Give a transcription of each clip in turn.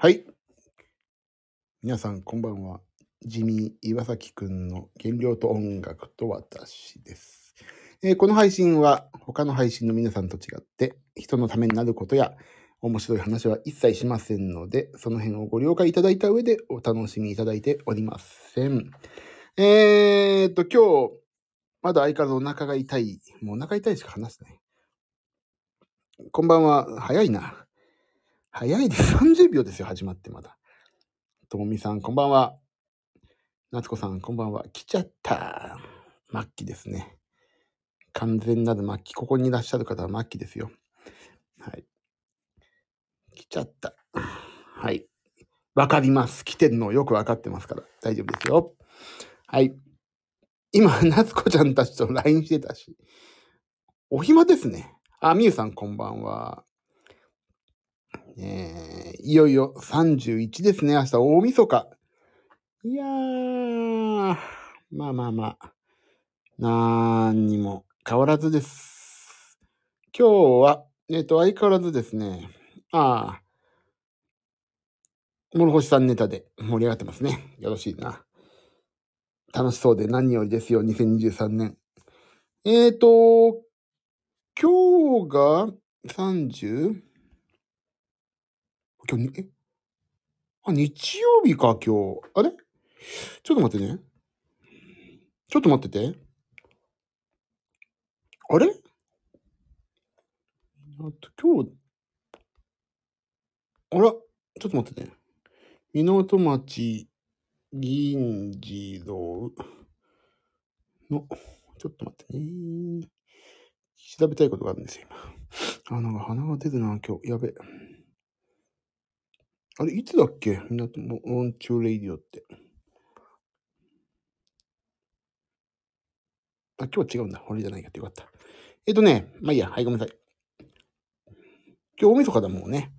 はい。皆さん、こんばんは。地味岩崎くんの原料と音楽と私です。えーこの配信は他の配信の皆さんと違って人のためになることや面白い話は一切しませんので、その辺をご了解いただいた上でお楽しみいただいておりません。えーっと、今日、まだ相変わらずお腹が痛い。もうお腹痛いしか話してない。こんばんは。早いな。早いです。30秒ですよ、始まってまだ。ともみさん、こんばんは。なつこさん、こんばんは。来ちゃった。末期ですね。完全なる末期。ここにいらっしゃる方は末期ですよ。はい。来ちゃった。はい。わかります。来てるのよくわかってますから。大丈夫ですよ。はい。今、なつこちゃんたちと LINE してたし。お暇ですね。あ、みゆさん、こんばんは。えーいよいよ31ですね。明日大晦日。いやー、まあまあまあ。なんにも変わらずです。今日は、えっ、と、相変わらずですね。ああ、諸星さんネタで盛り上がってますね。よろしいな。楽しそうで何よりですよ、2023年。えっ、と、今日が 30? 今日、え？あ、日曜日か、今日。あれ？ちょっと待ってね。ちょっと待ってて。あれ？あと今日、あら、ちょっと待ってね。港町銀次郎の、ちょっと待ってね。調べたいことがあるんですよ、今。あ、なんか鼻が出るな、今日。やべ。あれ、いつだっけ？港も、オンチューレイディオって。あ、今日は違うんだ。俺じゃないかってよかった。えっとね、まあいいや。はい、ごめんなさい。今日大晦日だもんね。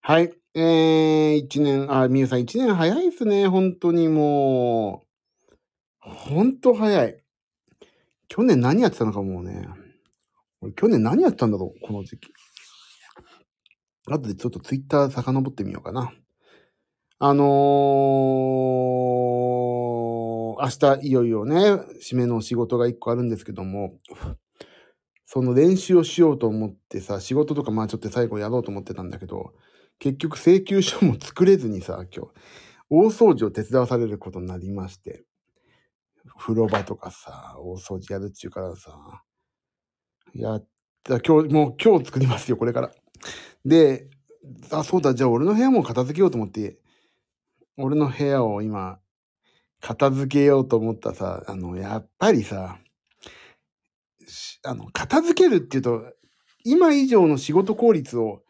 はい。えー、一年、あ、みゆさん一年早いっすね。本当にもう。本当早い。去年何やってたのかもうね。俺去年何やってたんだろうこの時期。後でちょっとツイッター遡ってみようかな。あのー、明日いよいよね、締めの仕事が一個あるんですけども、その練習をしようと思ってさ、仕事とかまあちょっと最後やろうと思ってたんだけど、結局請求書も作れずにさ、今日、大掃除を手伝わされることになりまして、風呂場とかさ、大掃除やるっちゅうからさ、やった、今日、もう今日作りますよ、これから。で、あ、そうだ、じゃあ俺の部屋も片付けようと思って、俺の部屋を今、片付けようと思ったさ、あの、やっぱりさ、あの、片付けるっていうと、今以上の仕事効率を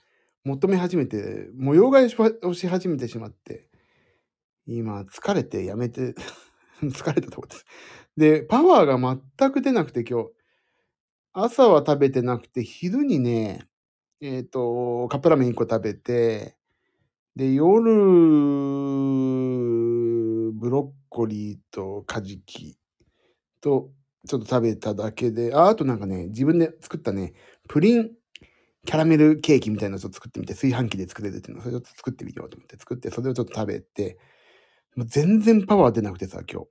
求め始めて、模様替えをし始めてしまって、今、疲れてやめて、疲れたとこです。で、パワーが全く出なくて今日、朝は食べてなくて、昼にね、えっ、と、カップラーメン1個食べて、で、夜、ブロッコリーとカジキと、ちょっと食べただけで、あ、あとなんかね、自分で作ったね、プリンキャラメルケーキみたいなのをちょっと作ってみて、炊飯器で作れるっていうのを、それちょっと作ってみようと思って作って、それをちょっと食べて、もう全然パワー出なくてさ、今日。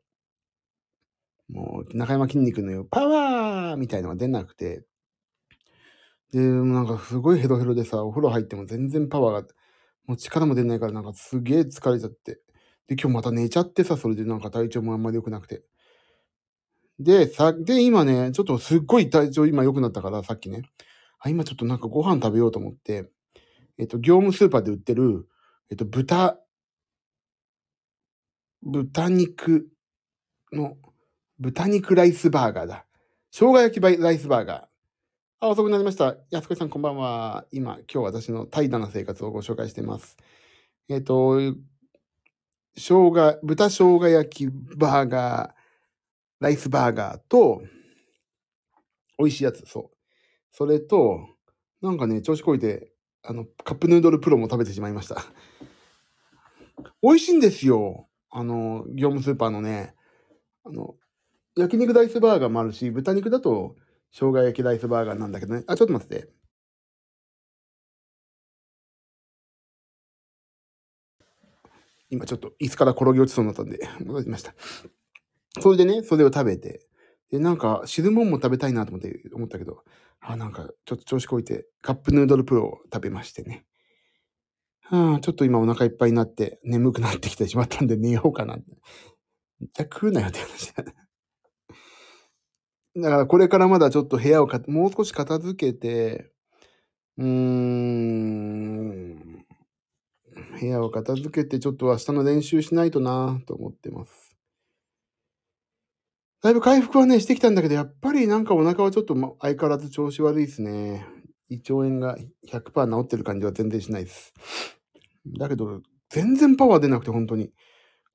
もう、中山筋肉のよ、パワーみたいのが出なくて、で、なんかすごいヘロヘロでさ、お風呂入っても全然パワーが、もう力も出ないからなんかすげえ疲れちゃって。で、今日また寝ちゃってさ、それでなんか体調もあんまり良くなくて。で、さ、で、今ね、ちょっとすっごい体調今良くなったから、さっきね。あ、今ちょっとなんかご飯食べようと思って、えっと、業務スーパーで売ってる、えっと、豚、豚肉の、豚肉ライスバーガーだ。生姜焼きライスバーガー。あ、遅くなりました。安子さんこんばんは。今、今日私の怠惰な生活をご紹介しています。えっ、と、生姜、豚生姜焼きバーガー、ライスバーガーと、美味しいやつ、そう。それと、なんかね、調子こいて、あの、カップヌードルプロも食べてしまいました。美味しいんですよ。あの、業務スーパーのね、あの、焼肉ライスバーガーもあるし、豚肉だと、生姜焼きライスバーガーなんだけどね。あ、ちょっと待ってて。今ちょっと椅子から転げ落ちそうになったんで、戻りました。それでね、それを食べて、で、なんか、汁物も食べたいなと思って、思ったけど、あ、なんか、ちょっと調子こいて、カップヌードルプロを食べましてね。はあ、ちょっと今お腹いっぱいになって、眠くなってきてしまったんで寝ようかな。じゃあ食うなよって話。だからこれからまだちょっと部屋をか、もう少し片付けて、うーん、部屋を片付けてちょっと明日の練習しないとなと思ってます。だいぶ回復はね、してきたんだけど、やっぱりなんかお腹はちょっと相変わらず調子悪いですね。胃腸炎が100%治ってる感じは全然しないです。だけど、全然パワー出なくて、本当に。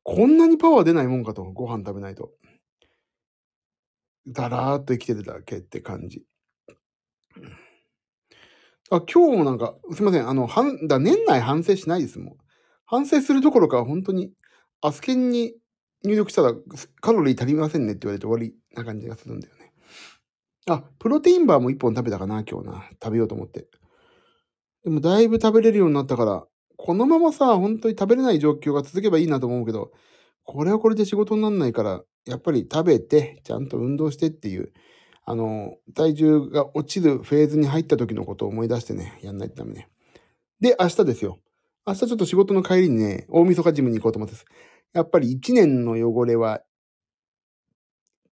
こんなにパワー出ないもんかと、ご飯食べないと。だらーっと生きてるだけって感じ。あ、今日もなんか、すいません、あの、はん、だ年内反省しないですもん。反省するどころか、本当に、アスケンに入力したらカロリー足りませんねって言われて終わりな感じがするんだよね。あ、プロテインバーも1本食べたかな、今日な。食べようと思って。でもだいぶ食べれるようになったから、このままさ、本当に食べれない状況が続けばいいなと思うけど、これはこれで仕事にならないから、やっぱり食べて、ちゃんと運動してっていう、あの、体重が落ちるフェーズに入った時のことを思い出してね、やんないとダメね。で、明日ですよ。明日ちょっと仕事の帰りにね、大晦日ジムに行こうと思ってます。やっぱり1年の汚れは、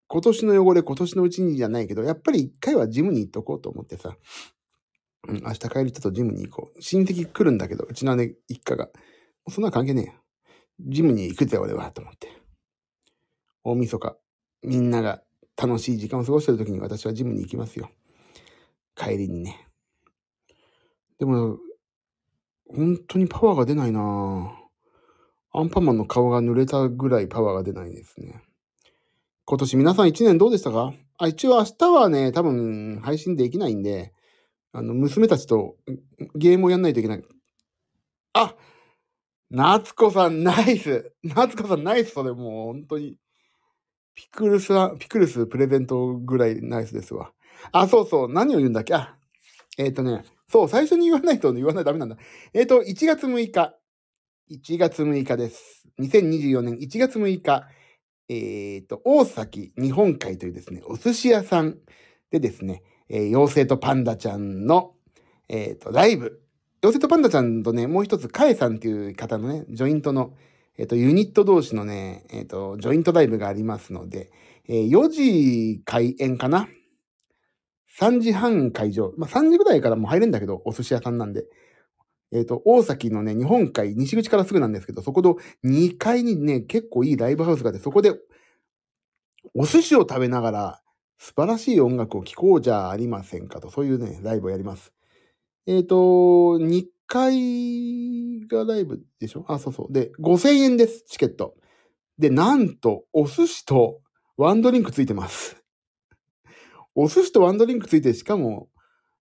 今年の汚れ今年のうちにじゃないけど、やっぱり1回はジムに行っとこうと思ってさ、うん、明日帰りちょっとジムに行こう。親戚来るんだけど、うちの姉一家が。そんな関係ねえよ。ジムに行くぜ、俺は、と思って。大晦日、みんなが楽しい時間を過ごしてる時に私はジムに行きますよ。帰りにね。でも、本当にパワーが出ないなアンパンマンの顔が濡れたぐらいパワーが出ないですね。今年皆さん一年どうでしたか？あ、一応明日はね、多分配信できないんで、あの、娘たちとゲームをやんないといけない。あ夏子さんナイス夏子さんナイスそれもう本当に。ピクルス、ピクルスプレゼントぐらいナイスですわ。あ、そうそう。何を言うんだっけ？あ、えっ、とね。そう、最初に言わないと言わないとダメなんだ。えっ、と、1月6日。1月6日です。2024年1月6日。えっ、と、大崎日本海というですね、お寿司屋さんでですね、えー妖精とパンダちゃんの、えっ、と、ライブ。妖精とパンダちゃんとね、もう一つ、カエさんっていう方のね、ジョイントの、えっ、と、ユニット同士のね、えっ、と、ジョイントライブがありますので、えー4時開演かな ?3 時半会場。まあ、3時ぐらいからもう入れんだけど、お寿司屋さんなんで。えっ、と、大崎のね、日本海、西口からすぐなんですけど、そこの2階にね、結構いいライブハウスがあって、そこで、お寿司を食べながら、素晴らしい音楽を聴こうじゃありませんかと、そういうね、ライブをやります。えっ、と、2階がライブでしょ？あ、そうそう。で、5000円です、チケット。で、なんと、お寿司とワンドリンクついてます。お寿司とワンドリンクついて、しかも、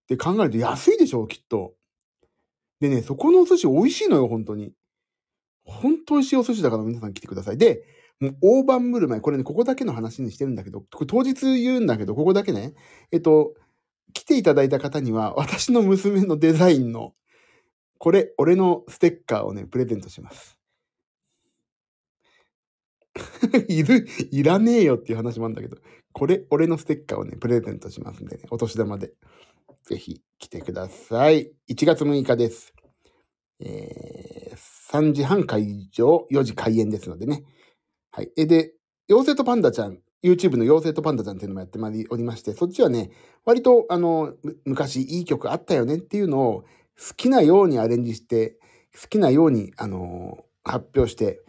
って考えると安いでしょ、きっと。でね、そこのお寿司美味しいのよ、本当に。本当美味しいお寿司だから皆さん来てください。で、もう大盤振る舞い、これね、ここだけの話にしてるんだけど、これ当日言うんだけど、ここだけね、えっと、来ていただいた方には、私の娘のデザインの、これ、俺のステッカーをね、プレゼントします。いる、いらねえよっていう話もあるんだけど、これ、俺のステッカーをね、プレゼントしますんでね、お年玉で。ぜひ来てください。1月6日です。えー、3時半会場、4時開演ですのでね。はい。え、で、妖精とパンダちゃん、YouTube の妖精とパンダちゃんっていうのもやってまいりおりまして、そっちはね、割と、あの、昔いい曲あったよねっていうのを好きなようにアレンジして、好きなように、あの、発表して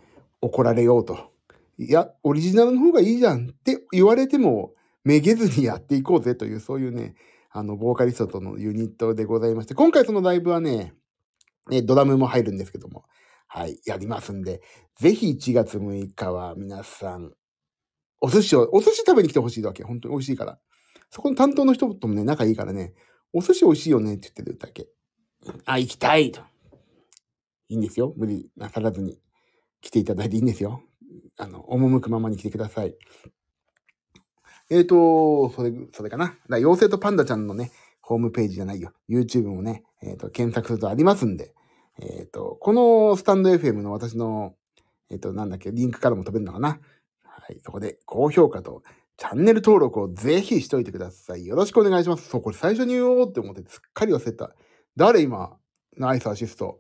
怒られようと。いや、オリジナルの方がいいじゃんって言われても、めげずにやっていこうぜという、そういうね、あの、ボーカリストとのユニットでございまして、今回そのライブはね、ね、ドラムも入るんですけども、はい、やりますんで、ぜひ1月6日は皆さん、お寿司を、お寿司食べに来てほしいわけ。本当に美味しいから。そこの担当の人ともね、仲いいからね、お寿司美味しいよねって言ってるだけ。あ、行きたいと。いいんですよ。無理なさらずに来ていただいていいんですよ。あの、赴くままに来てください。えーと、それ、それかな。だか妖精とパンダちゃんのね、ホームページじゃないよ。YouTube もね、えっ、と、検索するとありますんで、えっ、と、このスタンド FM の私のえっ、と、なんだっけ、リンクからも飛べるのかな。はい。そこで、高評価と、チャンネル登録をぜひしといてください。よろしくお願いします。そう、これ最初に言おうって思ってすっかり忘れた。誰今ナイスアシスト。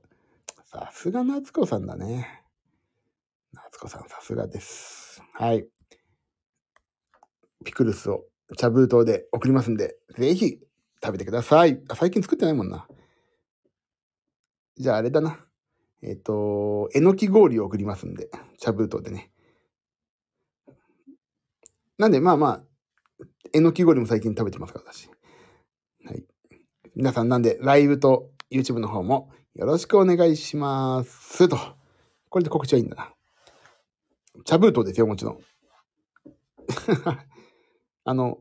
さすが夏子さんだね。夏子さんさすがです。はい。ピクルスを茶封筒で送りますんで、ぜひ食べてください。あ最近作ってないもんな。じゃああれだな。えっ、と、えのき氷を送りますんで、茶封筒でね。なんで、まあまあ、えのき氷も最近食べてますから、私。はい。皆さん、なんで、ライブと YouTube の方もよろしくお願いします。と。これで告知はいいんだな。茶封筒ですよ、もちろん。あの、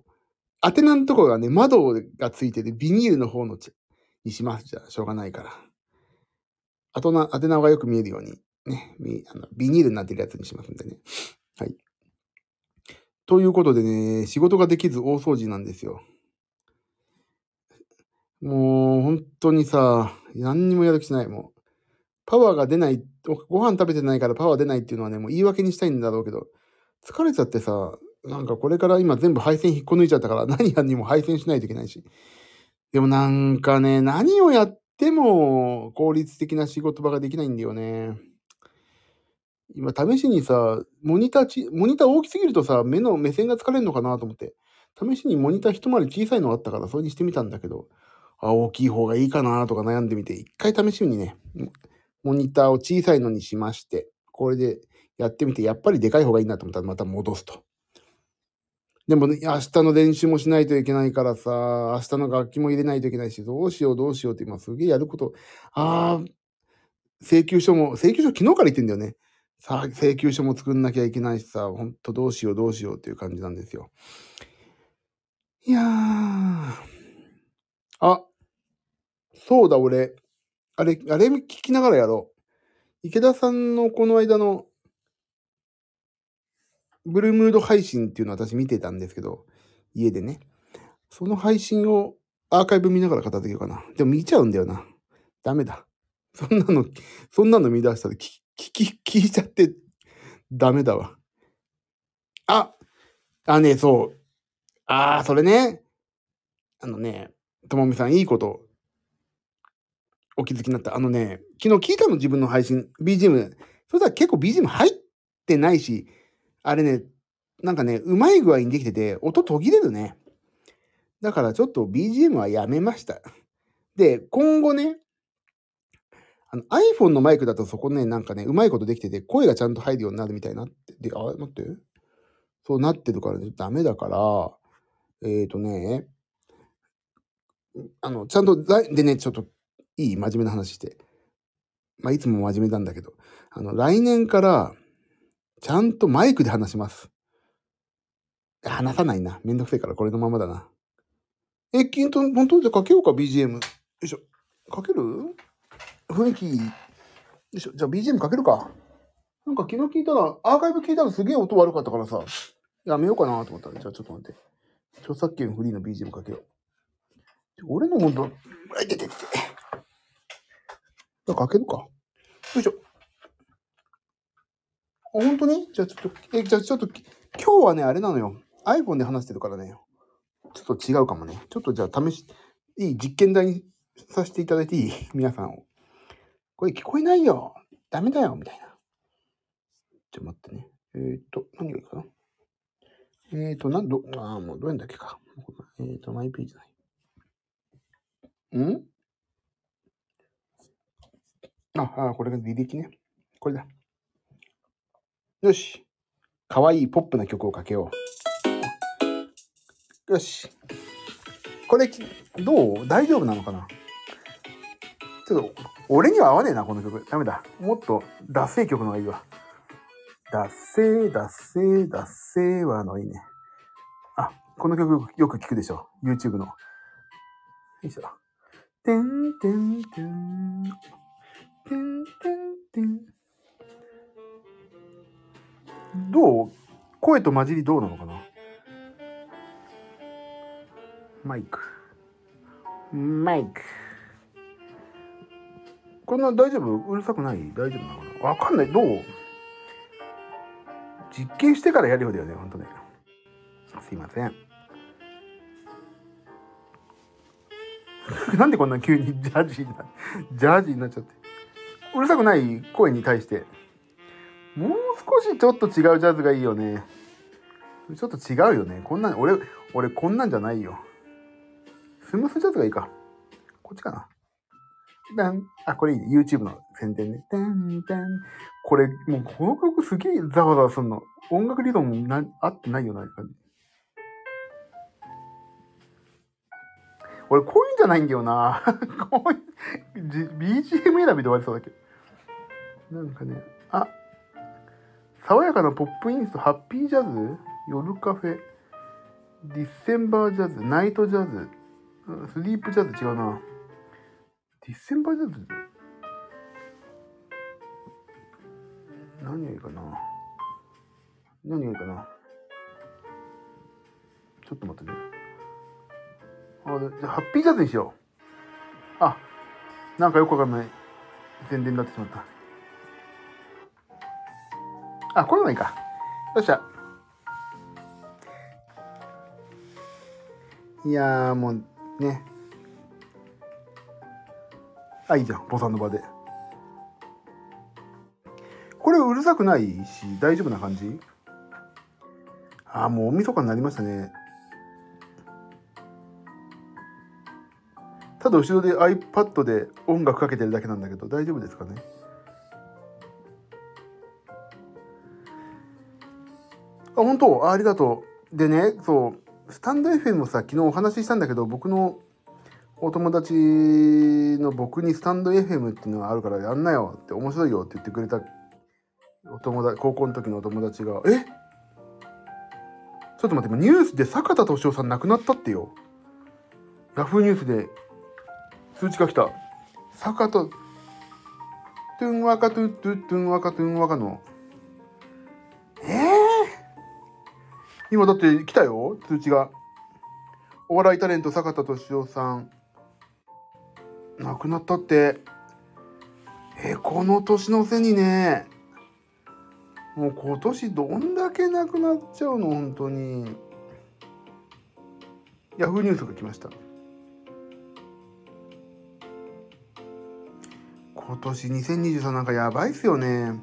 宛名のところがね、窓がついてて、ビニールの方のにします。じゃあ、しょうがないから。あとな、宛名がよく見えるように、ね、あのビニールになってるやつにしますんでね。はい。ということでね、仕事ができず大掃除なんですよ。もう、本当にさ、何にもやる気しない。もう、パワーが出ない、ご飯食べてないからパワー出ないっていうのはね、もう言い訳にしたいんだろうけど、疲れちゃってさ、なんかこれから今全部配線引っこ抜いちゃったから 何やにも配線しないといけないし。でもなんかね、何をやっても効率的な仕事場ができないんだよね。今試しにさ、モニターち、モニター大きすぎるとさ、目の目線が疲れるのかなと思って、試しにモニター一回り小さいのがあったからそれにしてみたんだけど、あ、大きい方がいいかなとか悩んでみて、一回試しにね、モニターを小さいのにしまして、これでやってみて、やっぱりでかい方がいいなと思ったらまた戻すと。でもね、明日の練習もしないといけないからさ、明日の楽器も入れないといけないし、どうしようどうしようって今すげえやること、あー、請求書も、請求書昨日から言ってんだよね。さあ、請求書も作んなきゃいけないしさ、ほんとどうしようどうしようっていう感じなんですよ。いやー。あ、そうだ、俺。あれ、あれ聞きながらやろう。池田さんのこの間の、ブルームード配信っていうのを私見てたんですけど、家でね。その配信をアーカイブ見ながら片付けようかな。でも見ちゃうんだよな。ダメだ。そんなの、そんなの見出したら聞、聞、聞いちゃってダメだわ。ああね、そう。ああ、それね。あのね、ともみさん、いいことお気づきになった。あのね、昨日聞いたの自分の配信、BGM。そしたら結構 BGM 入ってないし、あれね、なんかね、うまい具合にできてて、音途切れるね。だからちょっと BGM はやめました。で、今後ね、あの iPhone のマイクだとそこね、なんかね、うまいことできてて、声がちゃんと入るようになるみたいなって。で、あ、待って。そうなってるからね、ダメだから、えっ、ー、とね、あの、ちゃんと、でね、ちょっと、いい？真面目な話して。まあ、いつも真面目なんだけど、あの、来年から、ちゃんとマイクで話します。話さないな。めんどくせえからこれのままだな。え、きんと、本当でか？けようか、BGM。よいしょ。かける？雰囲気。よいしょ。じゃあ BGM かけるか。なんか昨日聞いたら、アーカイブ聞いたらすげえ音悪かったからさ、やめようかなと思ったら、じゃあちょっと待って。著作権フリーの BGM かけよう。俺のもんだ。あいてててて。じゃあかけるか。よいしょ。あ、本当に？じゃあちょっと、え、じゃあちょっと、今日はね、あれなのよ。iPhone で話してるからね。ちょっと違うかもね。ちょっとじゃあ試し、いい実験台にさせていただいていい？皆さんを。これ聞こえないよ。ダメだよ。みたいな。ちょっと待ってね。えー、っと、何がいいかな？えー、っと、なんど、ああ、もうどうやんだっけか。えー、っと、マイページない。ん？あ、あ、これが履歴ね。これだ。よし。かわいいポップな曲をかけよう。よし。これ、どう？大丈夫なのかな？ちょっと、俺には合わねえな、この曲。ダメだ。もっと、ダセー曲の方がいいわ。ダセー、ダセー、ダセーはのいいね。あ、この曲よく聞くでしょ。YouTube の。よいしょ。てんてんてん。てんてんてん。どう声と混じりどうなのかなマイク。マイク。こんな大丈夫うるさくない大丈夫なのかなわかんない。どう実験してからやるようだよね、ほんとね。すいません。なんでこんな急にジャージーな、ジャージーになっちゃって。うるさくない声に対して。もう少しちょっと違うジャズがいいよね。ちょっと違うよね。こんなん、俺、俺こんなんじゃないよ。スムースジャズがいいか。こっちかな。ダン。あ、これいいね。YouTube の宣伝ね。ダン、ダン。これ、もうこの曲すげえザワザワすんの。音楽理論な、合ってないよな、感じ。俺、こういうんじゃないんだよな。こういう、BGM 選びで終わりそうだけど。なんかね、あ、爽やかなポップインスト、ハッピージャズ？夜カフェ、ディッセンバージャズ、ナイトジャズ、スリープジャズ違うな。ディッセンバージャズ？何がいいかな？何がいいかな？ちょっと待ってね。ハッピージャズにしよう。あ、なんかよくわかんない宣伝になってしまった。あ、これもいいか。よっしゃ。いやーもうね。あ、いいじゃん。ボサノバで。これうるさくないし、大丈夫な感じ？あ、もう大晦日になりましたね。ただ後ろで iPad で音楽かけてるだけなんだけど大丈夫ですかね？あ本当？ありがとう。でねそうスタンド FM もさ昨日お話ししたんだけど僕のお友達の僕にスタンド FM っていうのがあるからやんなよって面白いよって言ってくれたお友達高校の時のお友達が「え？ちょっと待ってニュースで坂田敏夫さん亡くなったってよ」ヤフニュースで通知が来た。坂と、トゥンワカトゥトゥトゥンワカトゥンワカの。ええー、今だって来たよ、通知が。お笑いタレント坂田敏夫さん。亡くなったって。えー、この年の瀬にね。もう今年どんだけなくなっちゃうの本当に。ヤフーニュースが来ました。今年2023なんかやばいっすよね。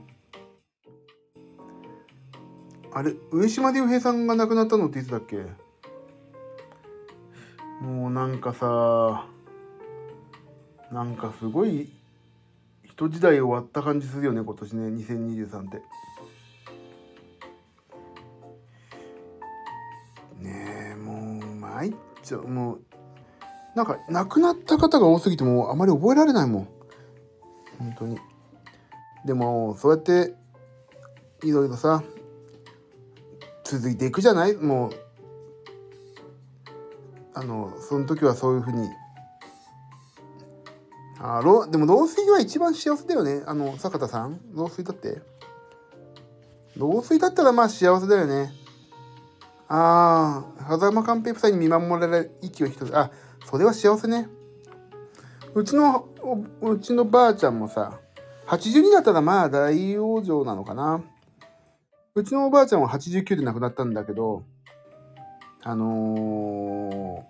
あれ、上島竜兵さんが亡くなったのっていつだっけ？もうなんかさ、なんかすごい人時代終わった感じするよね、今年ね、2023って。ねえ、もう、参っちゃう。もう、なんか亡くなった方が多すぎてもあまり覚えられないもん。本当に。でもそうやっていろいろさ続いていくじゃない？もうあのその時はそういうふうに。あろでも老衰は一番幸せだよね。あの坂田さん老衰だって。老衰だったらまあ幸せだよね。ああ狭間寛平夫妻に見守られ息を一つあそれは幸せね。うちのうちのばあちゃんもさ、82だったらまあ大往生なのかな。うちのおばあちゃんは89で亡くなったんだけど、あの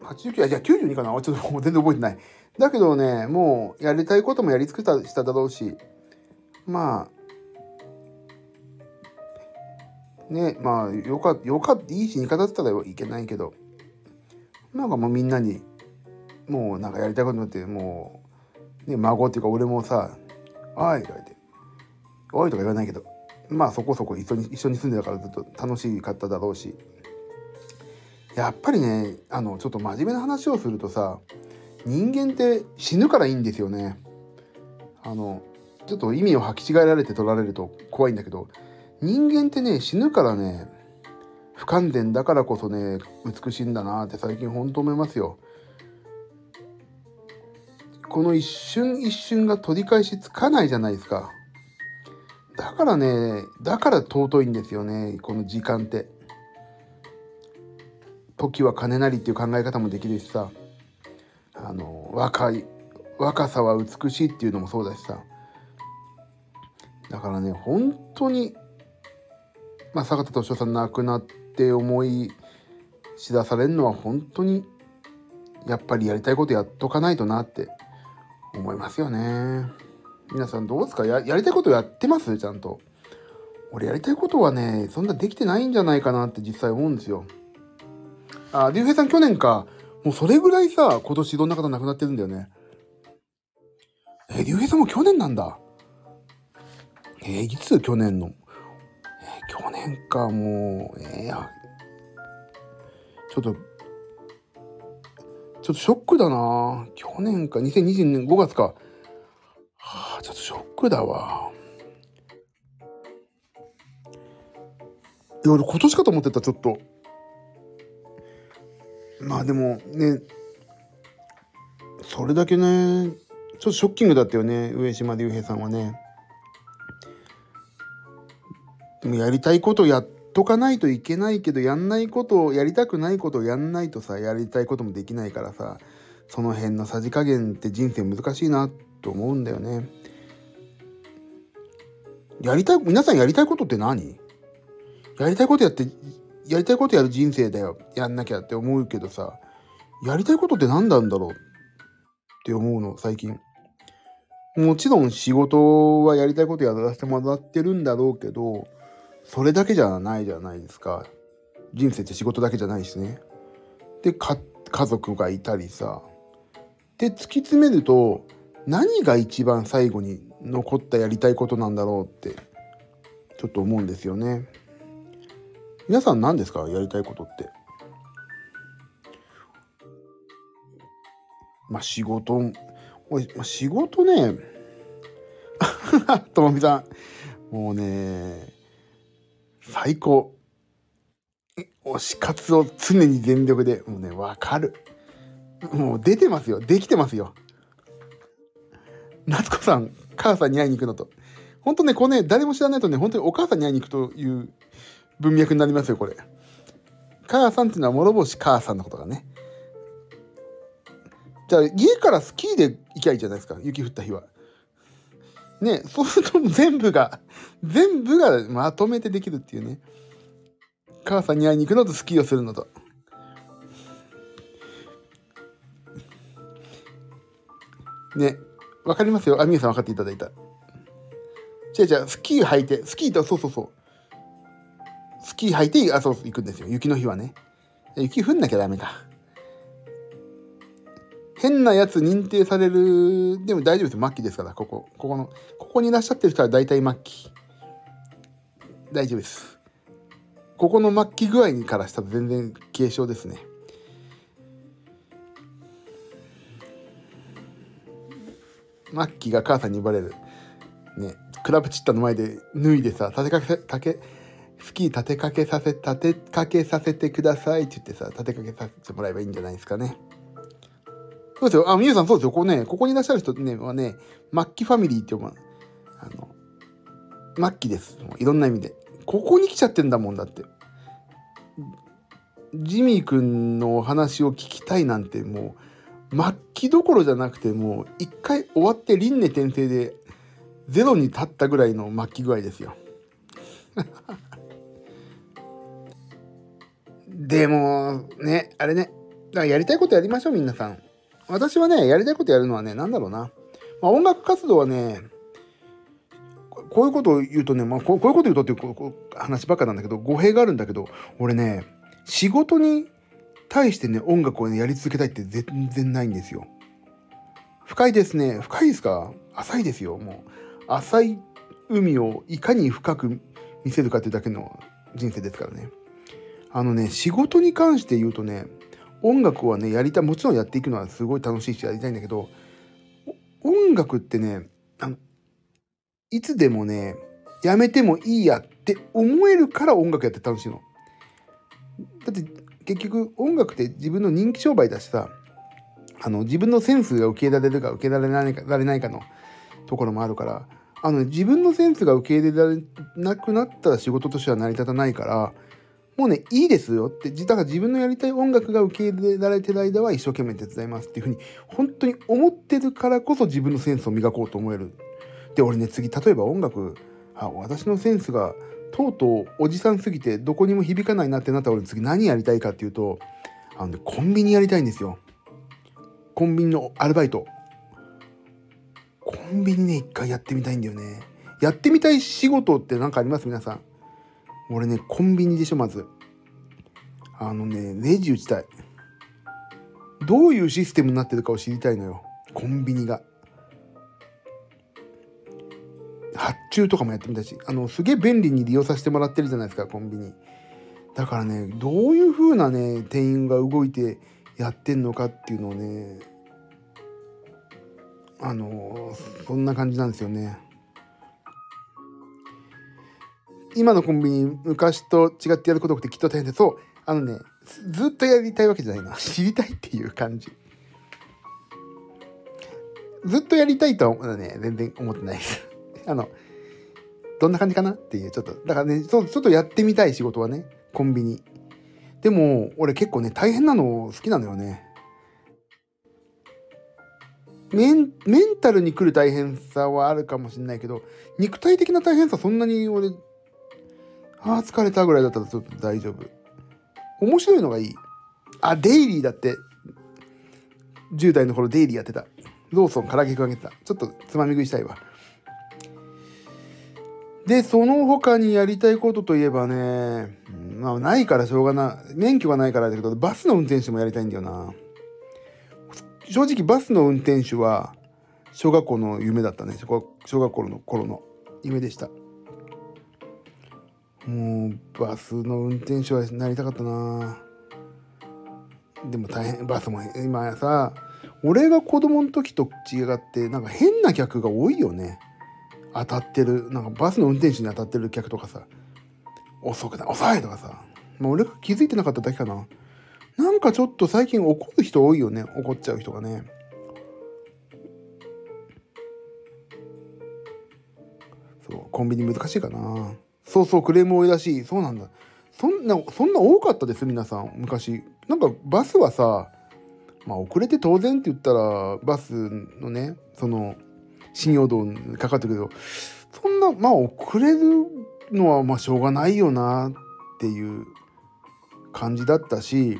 ー、89、じゃあ92かなちょっと全然覚えてない。だけどね、もうやりたいこともやり尽くしただろうし、まあ、ね、まあ、よか、よかった、いい死に方だったらいけないけど、なんかもうみんなにもうなんかやりたいことになってもう、ね、孫っていうか俺もさ「おい」とか言って「おい」とか言わないけどまあそこそこ一緒に一緒に住んでたからずっと楽しかっただろうしやっぱりねあのちょっと真面目な話をするとさ人間って死ぬからいいんですよね。あのちょっと意味を履き違えられて取られると怖いんだけど人間ってね死ぬからね不完全だからこそね美しいんだなって最近ほんと思いますよ。この一瞬一瞬が取り返しつかないじゃないですか。だからね、だから尊いんですよね、この時間って。時は金なりっていう考え方もできるしさ、あの、若い、若さは美しいっていうのもそうだしさ。だからね、本当にまあ、坂田敏夫さん亡くなって思い知らされるのは本当にやっぱりやりたいことやっとかないとなって思いますよね。皆さんどうですか？やりたいことやってます？ちゃんと。俺やりたいことはね、そんなできてないんじゃないかなって実際思うんですよ。あ、竜兵さん去年か。もうそれぐらいさ、今年いろんな方亡くなってるんだよね。え竜兵さんも去年なんだ？えー、いつ？去年の。えー、去年か、もう、えー、や、ちょっと、ちょっとショックだな去年か、2022年5月か。はあ、ちょっとショックだわ。いや、俺今年かと思ってた、ちょっと。まあでもね、それだけね、ちょっとショッキングだったよね、上島竜兵さんはね。でもやりたいことやってとかないといけないけど、やんないことを、やりたくないことをやんないとさ、やりたいこともできないからさ、その辺のさじ加減って人生難しいなと思うんだよね。やりたい、皆さんやりたいことって何？やりたいことやって、やりたいことやる人生だよ。やんなきゃって思うけどさ、やりたいことって何なんだろうって思うの、最近。もちろん仕事はやりたいことやらせてもらってるんだろうけど、それだけじゃないじゃないですか。人生って仕事だけじゃないしね。で、か、家族がいたりさ。で、突き詰めると、何が一番最後に残ったやりたいことなんだろうって、ちょっと思うんですよね。皆さん何ですか？やりたいことって。まあ仕事、おい、まあ、仕事ね、ともみさん、もうね、最高。推し活を常に全力で、もうね、わかる。もう出てますよ。できてますよ。夏子さん、母さんに会いに行くのと。本当ね、こうね、誰も知らないとね、本当にお母さんに会いに行くという文脈になりますよ、これ。母さんっていうのは諸星母さんのことがね。じゃあ、家からスキーで行きゃいいじゃないですか、雪降った日は。ね、そうすると全部が、全部がまとめてできるっていうね。母さんに会いに行くのとスキーをするのと。ね、わかりますよ。あ、みゆさん分かっていただいた。違う違う、スキー履いて、スキーと、そうそうそう。スキー履いて、あ、そう、行くんですよ。雪の日はね。雪降んなきゃダメか。変なやつ認定される、でも大丈夫です。末期ですから、ここ。ここの、ここにいらっしゃってる人は大体末期。大丈夫です。ここの末期具合にからしたら全然軽症ですね。末期が母さんに呼ばれる。ね、クラブチッタの前で脱いでさ、立てかけ、たけ、スキー立てかけさせ、立てかけさせてくださいって言ってさ、立てかけさせてもらえばいいんじゃないですかね。そうですよ。あ、みゆさんそうですよ。ここね、ここにいらっしゃる人ね、はね、末期ファミリーって呼ぶ。あの、末期です。いろんな意味で。ここに来ちゃってんだもんだって。ジミー君のお話を聞きたいなんてもう、末期どころじゃなくてもう、一回終わって輪廻転生でゼロに立ったぐらいの末期具合ですよ。でも、ね、あれね、だからやりたいことやりましょう、皆さん。私はね、やりたいことやるのはね、なんだろうな。まあ、音楽活動はね、こういうことを言うとね、まあ、こういうこと言うとっていう話ばっかなんだけど、語弊があるんだけど、俺ね、仕事に対してね、音楽をね、やり続けたいって全然ないんですよ。深いですね。深いですか？浅いですよ、もう。浅い海をいかに深く見せるかっていうだけの人生ですからね。あのね、仕事に関して言うとね、音楽はね、やりたい、もちろんやっていくのはすごい楽しいしやりたいんだけど、音楽ってね、あの、いつでもね、やめてもいいやって思えるから音楽やって楽しいの。だって結局音楽って自分の人気商売だしさ、あの自分のセンスが受け入れられるか受け入れられないかられないかのところもあるから、あの、ね、自分のセンスが受け入れられなくなったら仕事としては成り立たないから、もうね、いいですよって、だから自分のやりたい音楽が受け入れられてる間は一生懸命手伝いますっていうふうに、本当に思ってるからこそ自分のセンスを磨こうと思える。で、俺ね、次、例えば音楽、あ、私のセンスがとうとうおじさんすぎてどこにも響かないなってなったら俺次何やりたいかっていうとあの、ね、コンビニやりたいんですよコンビニのアルバイト。コンビニね一回やってみたいんだよね。やってみたい仕事って何かあります？皆さん。俺ねコンビニでしょまず。あのねレジ打ちたい。どういうシステムになってるかを知りたいのよ。コンビニが。発注とかもやってみたし。あのすげえ便利に利用させてもらってるじゃないですかコンビニ。だからねどういう風なね店員が動いてやってんのかっていうのをねあのそんな感じなんですよね。今のコンビニ昔と違ってやることってきっと大変でそうあのねずっとやりたいわけじゃないな 知りたいっていう感じずっとやりたいとはね全然思ってないです あの、どんな感じかなっていう、ちょっと、だからね、ちょっとやってみたい仕事はね、コンビニ。でも、俺結構ね、大変なの好きなのよね。メンメンタルに来る大変さはあるかもしれないけど、肉体的な大変さそんなに俺、ああ、疲れたぐらいだったらちょっと大丈夫。面白いのがいい。あ、デイリーだって。10代の頃デイリーやってた。ローソン唐揚げ食あげてた。ちょっとつまみ食いしたいわ。で、その他にやりたいことといえばね、まあないからしょうがない、免許がないからだけど、バスの運転手もやりたいんだよな。正直バスの運転手は小学校の夢だったね。小学校の頃の夢でした。もうバスの運転手はなりたかったな。でも大変、バスも今さ、俺が子供の時と違ってなんか変な客が多いよね。当たってる、なんかバスの運転手に当たってる客とかさ、遅くない、遅いとかさ、まあ、俺が気づいてなかっただけかな。なんかちょっと最近怒る人多いよね。怒っちゃう人がね。そう、コンビニ難しいかな。そうそう、クレーム多いらしい。そうなんだ。そんな、そんな多かったです、皆さん、昔。なんかバスはさ、まあ遅れて当然って言ったら、バスのね、その、信用度かかってくるけど、そんな、まあ遅れるのはまあしょうがないよなっていう感じだったし、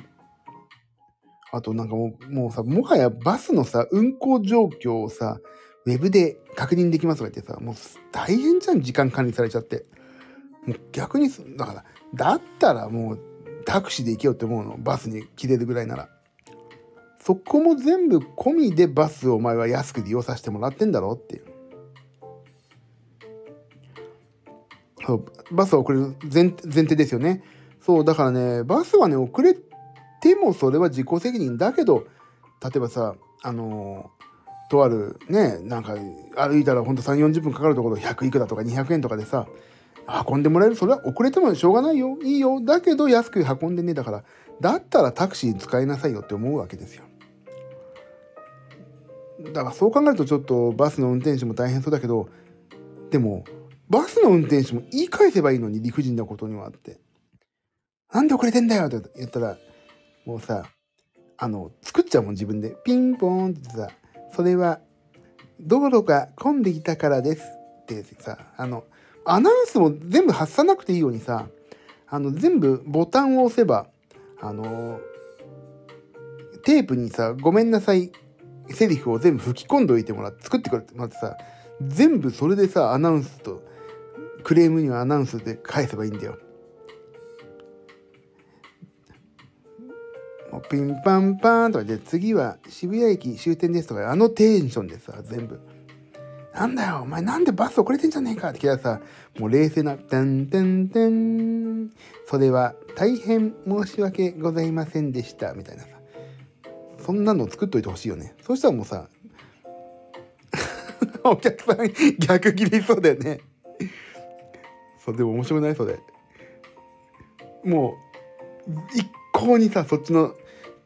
あとなんかもうもうさ、もはやバスのさ、運行状況をさ、ウェブで確認できますとか言ってさ、もう大変じゃん、時間管理されちゃって。もう逆に、だから、だったらもうタクシーで行けよって思うの。バスに切れるぐらいなら。そこも全部込みでバスをお前は安く利用させてもらってんだろっていう。そうバスは遅れる前前提ですよね。そうだからねバスはね遅れてもそれは自己責任だけど例えばさあのとあるねなんか歩いたらほんと3 4 0分かかるところ100いくらとか200円とかでさ運んでもらえるそれは遅れてもしょうがないよ。いいよ。だけど安く運んでねだから。だったらタクシー使いなさいよって思うわけですよ。だからそう考えるとちょっとバスの運転手も大変そうだけどでもバスの運転手も言い返せばいいのに理不尽なことにはあって。なんで遅れてんだよって言ったらもうさあの作っちゃうもん自分で。ピンポーンってさそれは道路が混んでいたからです。ってさあのアナウンスも全部発さなくていいようにさあの全部ボタンを押せばあのテープにさ「ごめんなさいセリフを全部吹き込んどいてもらって作ってくれてもらってさ全部それでさアナウンスとクレームにはアナウンスで返せばいいんだよ。ピンパンパンとかで次は渋谷駅終点ですとかあのテンションでさ全部。なんだよお前なんでバス遅れてんじゃねえかって聞いたらさもう冷静な「てんてんてんそれは大変申し訳ございませんでした」みたいなさそんなの作っといてほしいよね。そしたらもうさ、お客さん逆切りそうだよね。そう、でも面白くない？それ。もう、一向にさ、そっちの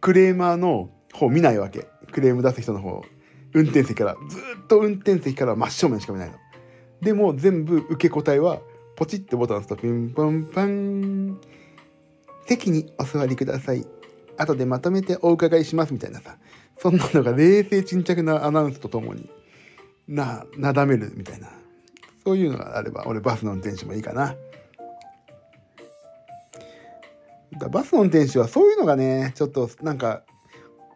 クレーマーの方見ないわけ。クレーム出す人の方。運転席から、ずっと運転席から真正面しか見ないの。でも全部受け答えは、ポチってボタン押すとピンポンパン。席にお座りください。後でまとめてお伺いしますみたいなさ、そんなのが冷静沈着なアナウンスとともに、な、なだめるみたいな。そういうのがあれば、俺バスの運転手もいいかな。バスの運転手はそういうのがね、ちょっとなんか、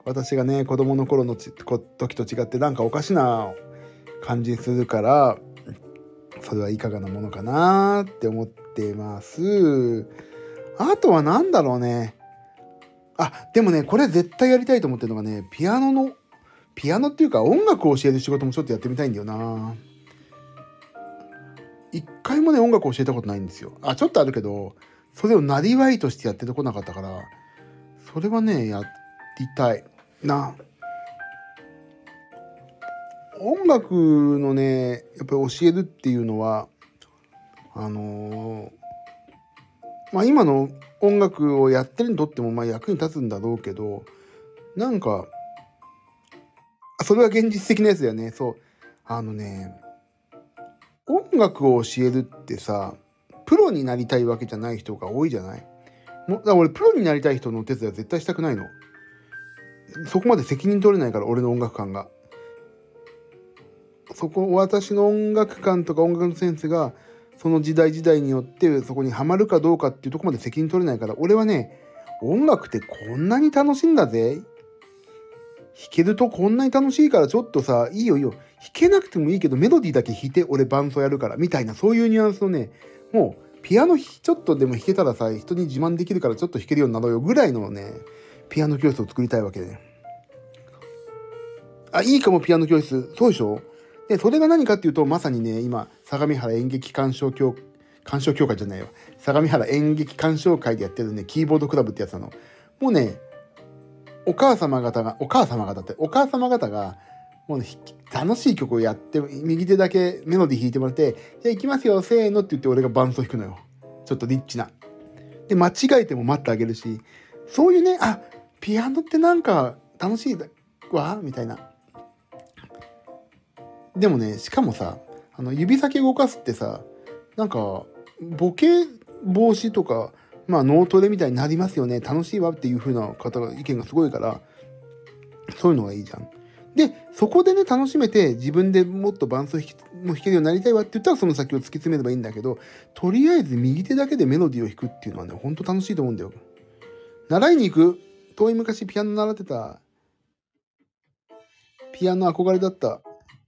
私がね、子供の頃の時と違ってなんかおかしな感じするから、それはいかがなものかなって思ってます。あとは何だろうね。あ、でもね、これ絶対やりたいと思ってるのがね、ピアノの、ピアノっていうか音楽を教える仕事もちょっとやってみたいんだよな。一回もね、音楽を教えたことないんですよ。あ、ちょっとあるけど、それをなりわいとしてやってこなかったから、それはね、やりたいな。音楽のね、やっぱり教えるっていうのは、あのー、まあ今の音楽をやってるにとってもまあ役に立つんだろうけど、なんか、それは現実的なやつだよね。そう。あのね、音楽を教えるってさ、プロになりたいわけじゃない人が多いじゃない？だから俺、プロになりたい人のお手伝いは絶対したくないの。そこまで責任取れないから、俺の音楽感が。そこ、私の音楽感とか音楽のセンスが、その時代時代によってそこにはまるかどうかっていうとこまで責任取れないから、俺はね、音楽ってこんなに楽しいんだぜ。弾けるとこんなに楽しいからちょっとさ、いいよいいよ。弾けなくてもいいけどメロディーだけ弾いて俺伴奏やるからみたいなそういうニュアンスのね、もうピアノちょっとでも弾けたらさ、人に自慢できるからちょっと弾けるようになろうよぐらいのね、ピアノ教室を作りたいわけで。あ、いいかもピアノ教室。そうでしょ？で、それが何かっていうと、まさにね、今、相模原演劇鑑賞協、鑑賞協会じゃないよ。相模原演劇鑑賞会でやってるね、キーボードクラブってやつなの。もうね、お母様方が、お母様方って、お母様方が、もう、ね、楽しい曲をやって、右手だけメロディー弾いてもらって、じゃあ行きますよ、せーのって言って俺が伴奏弾くのよ。ちょっとリッチな。で、間違えても待ってあげるし、そういうね、あ、ピアノってなんか楽しいわみたいな。でもね、しかもさ、あの指先動かすってさ、なんか、ボケ防止とか、まあ脳トレみたいになりますよね。楽しいわっていう風な方が意見がすごいから、そういうのがいいじゃん。で、そこでね、楽しめて自分でもっと伴奏も弾けるようになりたいわって言ったらその先を突き詰めればいいんだけど、とりあえず右手だけでメロディーを弾くっていうのはね、ほんと楽しいと思うんだよ。習いに行く。遠い昔ピアノ習ってた。ピアノ憧れだった。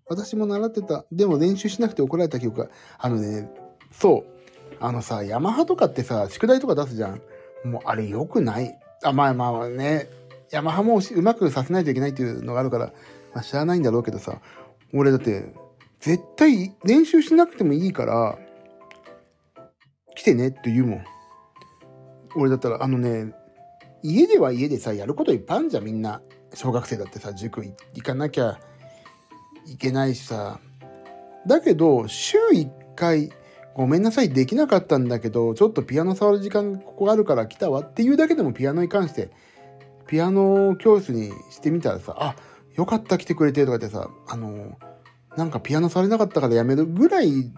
私も習ってた。でも練習しなくて怒られた記憶が。あのね、そう。あのさ、ヤマハとかってさ、宿題とか出すじゃん。もうあれ良くない。あ、まあまあね、ヤマハもうまくさせないといけないっていうのがあるから、まあ知らないんだろうけどさ、俺だって、絶対練習しなくてもいいから、来てねって言うもん。俺だったら、あのね、家では家でさ、やることいっぱいあるじゃん、みんな。小学生だってさ、塾行かなきゃいけないしさ。だけど、週1回、ごめんなさい、できなかったんだけど、ちょっとピアノ触る時間ここあるから来たわっていうだけでもピアノに関して、ピアノ教室にしてみたらさ、あ、よかった来てくれてとかってさ、あの、なんかピアノ触れなかったからやめるぐらい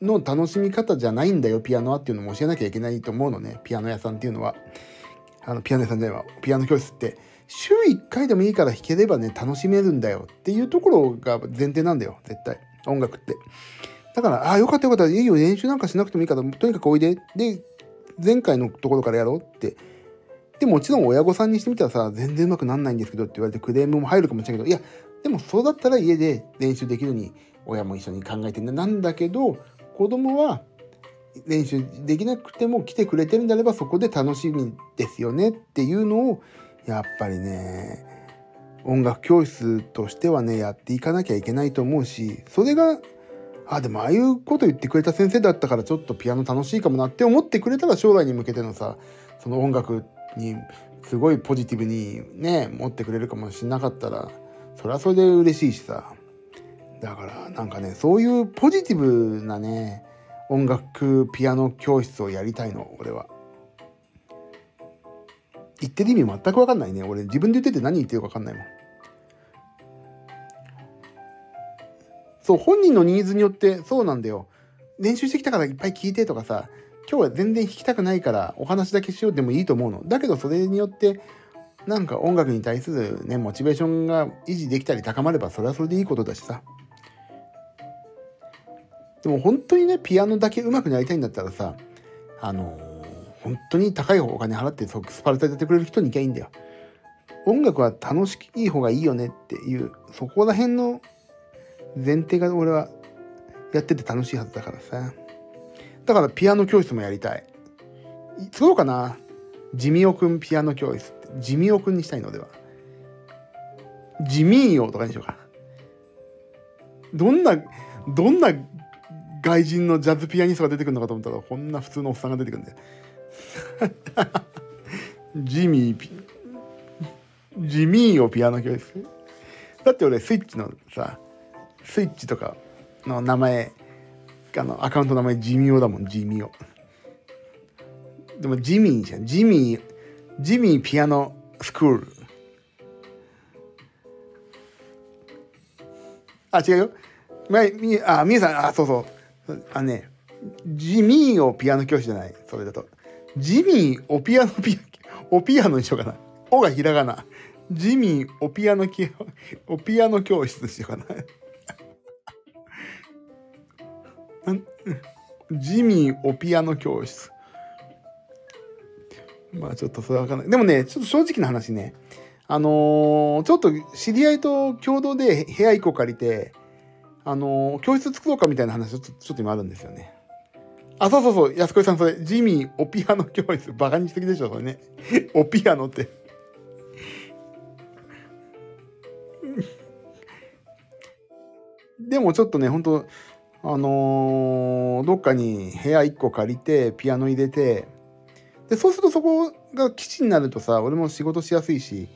の楽しみ方じゃないんだよ、ピアノはっていうのも教えなきゃいけないと思うのね、ピアノ屋さんっていうのは。あの、ピアノ屋さんでは、ピアノ教室って。週1回でもいいから弾ければね、楽しめるんだよっていうところが前提なんだよ、絶対。音楽って。だから、ああ、よかったよかった、いいよ、練習なんかしなくてもいいから、とにかくおいで。で、前回のところからやろうって。でもちろん親御さんにしてみたらさ、全然うまくなんないんですけどって言われてクレームも入るかもしれないけど、いや、でもそうだったら家で練習できるように親も一緒に考えてんだ。なんだけど、子供は練習できなくても来てくれてるんであればそこで楽しみですよねっていうのをやっぱりね音楽教室としてはねやっていかなきゃいけないと思うしそれがあでもああいうこと言ってくれた先生だったからちょっとピアノ楽しいかもなって思ってくれたら将来に向けてのさその音楽にすごいポジティブにね持ってくれるかもしれなかったらそれはそれで嬉しいしさ。だからなんかねそういうポジティブなね音楽ピアノ教室をやりたいの俺は。言ってる意味全く分かんないね俺。自分で言ってて何言ってるか分かんないもん。そう本人のニーズによってそうなんだよ。練習してきたからいっぱい聞いてとかさ今日は全然弾きたくないからお話だけしようでもいいと思うの。だけどそれによってなんか音楽に対するねモチベーションが維持できたり高まればそれはそれでいいことだしさ。でも本当にねピアノだけ上手くなりたいんだったらさあの本当に高いお金払ってスパルタでやってくれる人に行きゃいいんだよ。音楽は楽しいい方がいいよねっていう、そこら辺の前提が俺はやってて楽しいはずだからさ。だからピアノ教室もやりたい。作ろうかな。ジミオくんピアノ教室って。ジミオくんにしたいのでは。ジミーヨとかにしようか。どんな、どんな外人のジャズピアニストが出てくるのかと思ったら、こんな普通のおっさんが出てくるんで。ジミー、ジミーをピアノ教室だって俺スイッチのさ、スイッチとかの名前、あの、アカウント名前ジミオだもん、ジミオ。でもジミーじゃん。ジミー、ジミーピアノスクール。あ、違うよ。み、あ、みえさん、あ、そうそう。あね、ジミーをピアノ教師じゃない。それだと。ジミーおピアノピア、おピアノにしようかな。おがひらがな。ジミーおピアノき、おピアノ教室にしようかな。ジミーおピアノ教室。まあちょっとそれはわかんない。でもね、ちょっと正直な話ね。あのー、ちょっと知り合いと共同で部屋1個借りて、あの、教室作ろうかみたいな話ちょっと今あるんですよね。あ、そうそうそう、安子さん、それ、ジミー、おピアノ教室、バカにしすぎでしょ、それね。おピアノって。でもちょっとね、本当あのー、どっかに部屋1個借りて、ピアノ入れて、で、そうするとそこが基地になるとさ、俺も仕事しやすいし、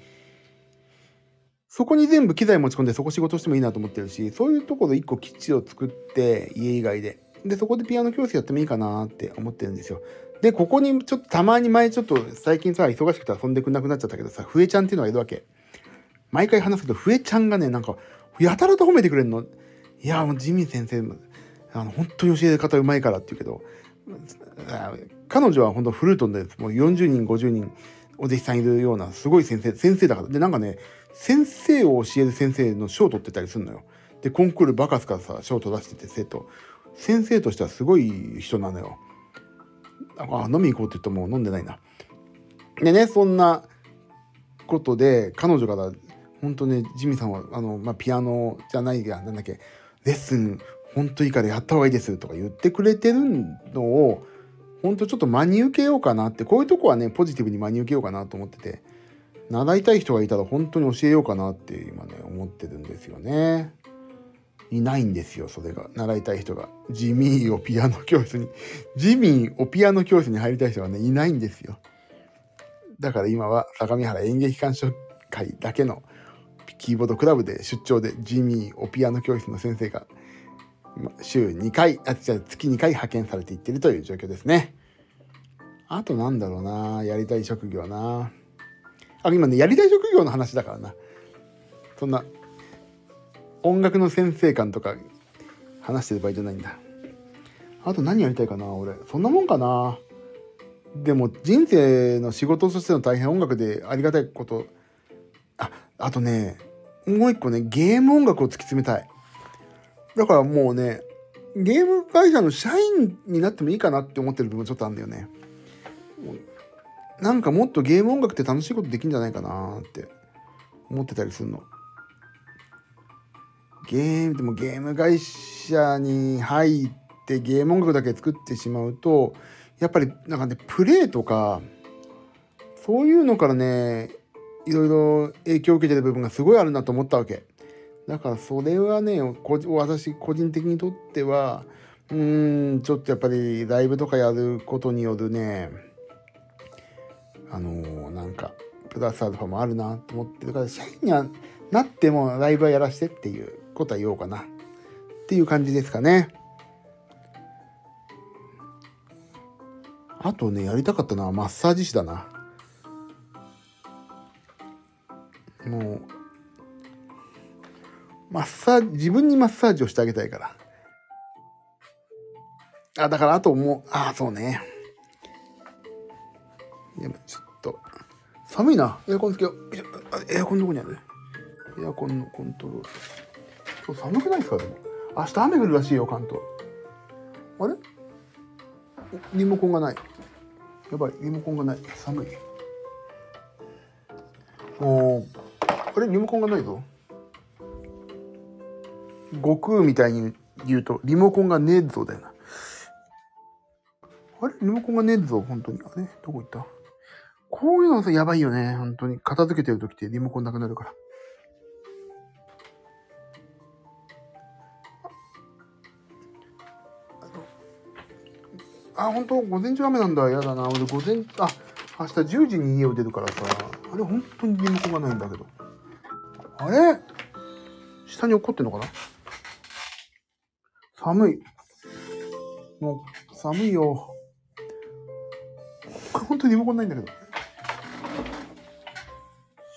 そこに全部機材持ち込んでそこ仕事してもいいなと思ってるし、そういうところ1個基地を作って、家以外で。で、そこでピアノ教室やってもいいかなって思ってるんですよ。で、ここにちょっとたまに前ちょっと最近さ、忙しくて遊んでくんなくなっちゃったけどさ、笛ちゃんっていうのがいるわけ。毎回話すけど、笛ちゃんがね、なんか、やたらと褒めてくれるの。いや、もうジミー先生、あの、本当に教え方うまいからって言うけど、彼女は本当フルートでもう40人、50人、お弟子さんいるようなすごい先生、先生だから。で、なんかね、先生を教える先生の賞を取ってたりするのよ。で、コンクールバカスカさ、賞を取らせてて、生徒。先生としてはすごい人なのよ。あ、飲み行こうって言っても飲んでないな。でね、そんなことで、彼女から、本当ね、ジミーさんは、あの、まあ、ピアノじゃないや、なんだっけ、レッスン、本当いいからやった方がいいですとか言ってくれてるのを、本当ちょっと真に受けようかなって、こういうとこはね、ポジティブに真に受けようかなと思ってて、習いたい人がいたら本当に教えようかなって今ね、思ってるんですよね。いないんですよ、それが。習いたい人が。ジミーをピアノ教室に、ジミーをピアノ教室に入りたい人がね、いないんですよ。だから今は相模原演劇鑑賞会だけのキーボードクラブで出張でジミーをピアノ教室の先生が週2回、あ、じゃ月2回派遣されていってるという状況ですね。あとなんだろうなやりたい職業なあ、今ね、やりたい職業の話だからな。そんな音楽の先生感とか話してる場合じゃないんだ。あと何やりたいかな俺。そんなもんかなでも人生の仕事としての大変音楽でありがたいこと。あ、あとね、もう一個ね、ゲーム音楽を突き詰めたい。だからもうね、ゲーム会社の社員になってもいいかなって思ってる部分ちょっとあるんだよね。なんかもっとゲーム音楽って楽しいことできるんじゃないかなって思ってたりするの。ゲームでもゲーム会社に入ってゲーム音楽だけ作ってしまうとやっぱりなんかねプレイとかそういうのからねいろいろ影響を受けてる部分がすごいあるなと思ったわけだからそれはね私個人的にとってはうーんちょっとやっぱりライブとかやることによるねあのー、なんかプラスアルファもあるなと思ってるから社員にはなってもライブはやらしてっていうことは言おうかなっていう感じですかね。あとね、やりたかったのはマッサージ師だな。もう、マッサージ、自分にマッサージをしてあげたいから。あ、だからあともう、ああ、そうね。でもちょっと、寒いな。エアコンつけよう。エアコンどこにあるエアコンのコントロール。今日寒くないですかでも。明日雨降るらしいよ、関東。あれ？リモコンがない。やばい、リモコンがない。寒い。もう、あれ？リモコンがないぞ。悟空みたいに言うと、リモコンがねえぞだよな。あれ？リモコンがねえぞ、本当に。あれ？どこ行った？こういうのさ、やばいよね。本当に。片付けてる時ってリモコンなくなるから。あ、本当？午前中雨なんだ。やだな。俺午前、あ、明日10時に家を出るからさ。あれ本当にリモコンがないんだけど。あれ？下に落っこってんのかな？寒い。もう、寒いよ。本当にリモコンないんだけど。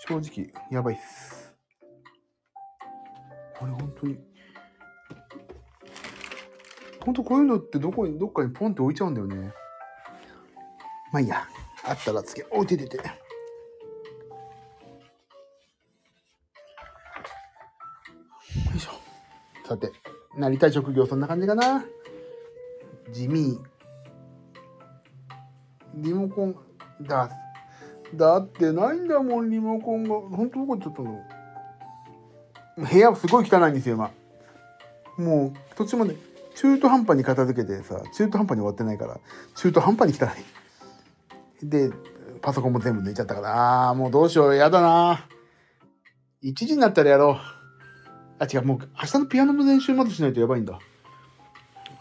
正直、やばいっす。あれ、本当に。本当こういうのってどこに、どっかにポンって置いちゃうんだよね。まあいいや。あったらつけ、置いててて。よいしょ。さて、なりたい職業そんな感じかな。地味。リモコン、だ、だってないんだもん、リモコンが。本当どこ行っちゃったの部屋すごい汚いんですよ、今。もう、途中まで中途半端に片付けてさ、中途半端に終わってないから、中途半端に汚い。で、パソコンも全部抜いちゃったから、ああ、もうどうしよう、やだな。1時になったらやろう。あ、違う、もう明日のピアノの練習まずしないとやばいんだ。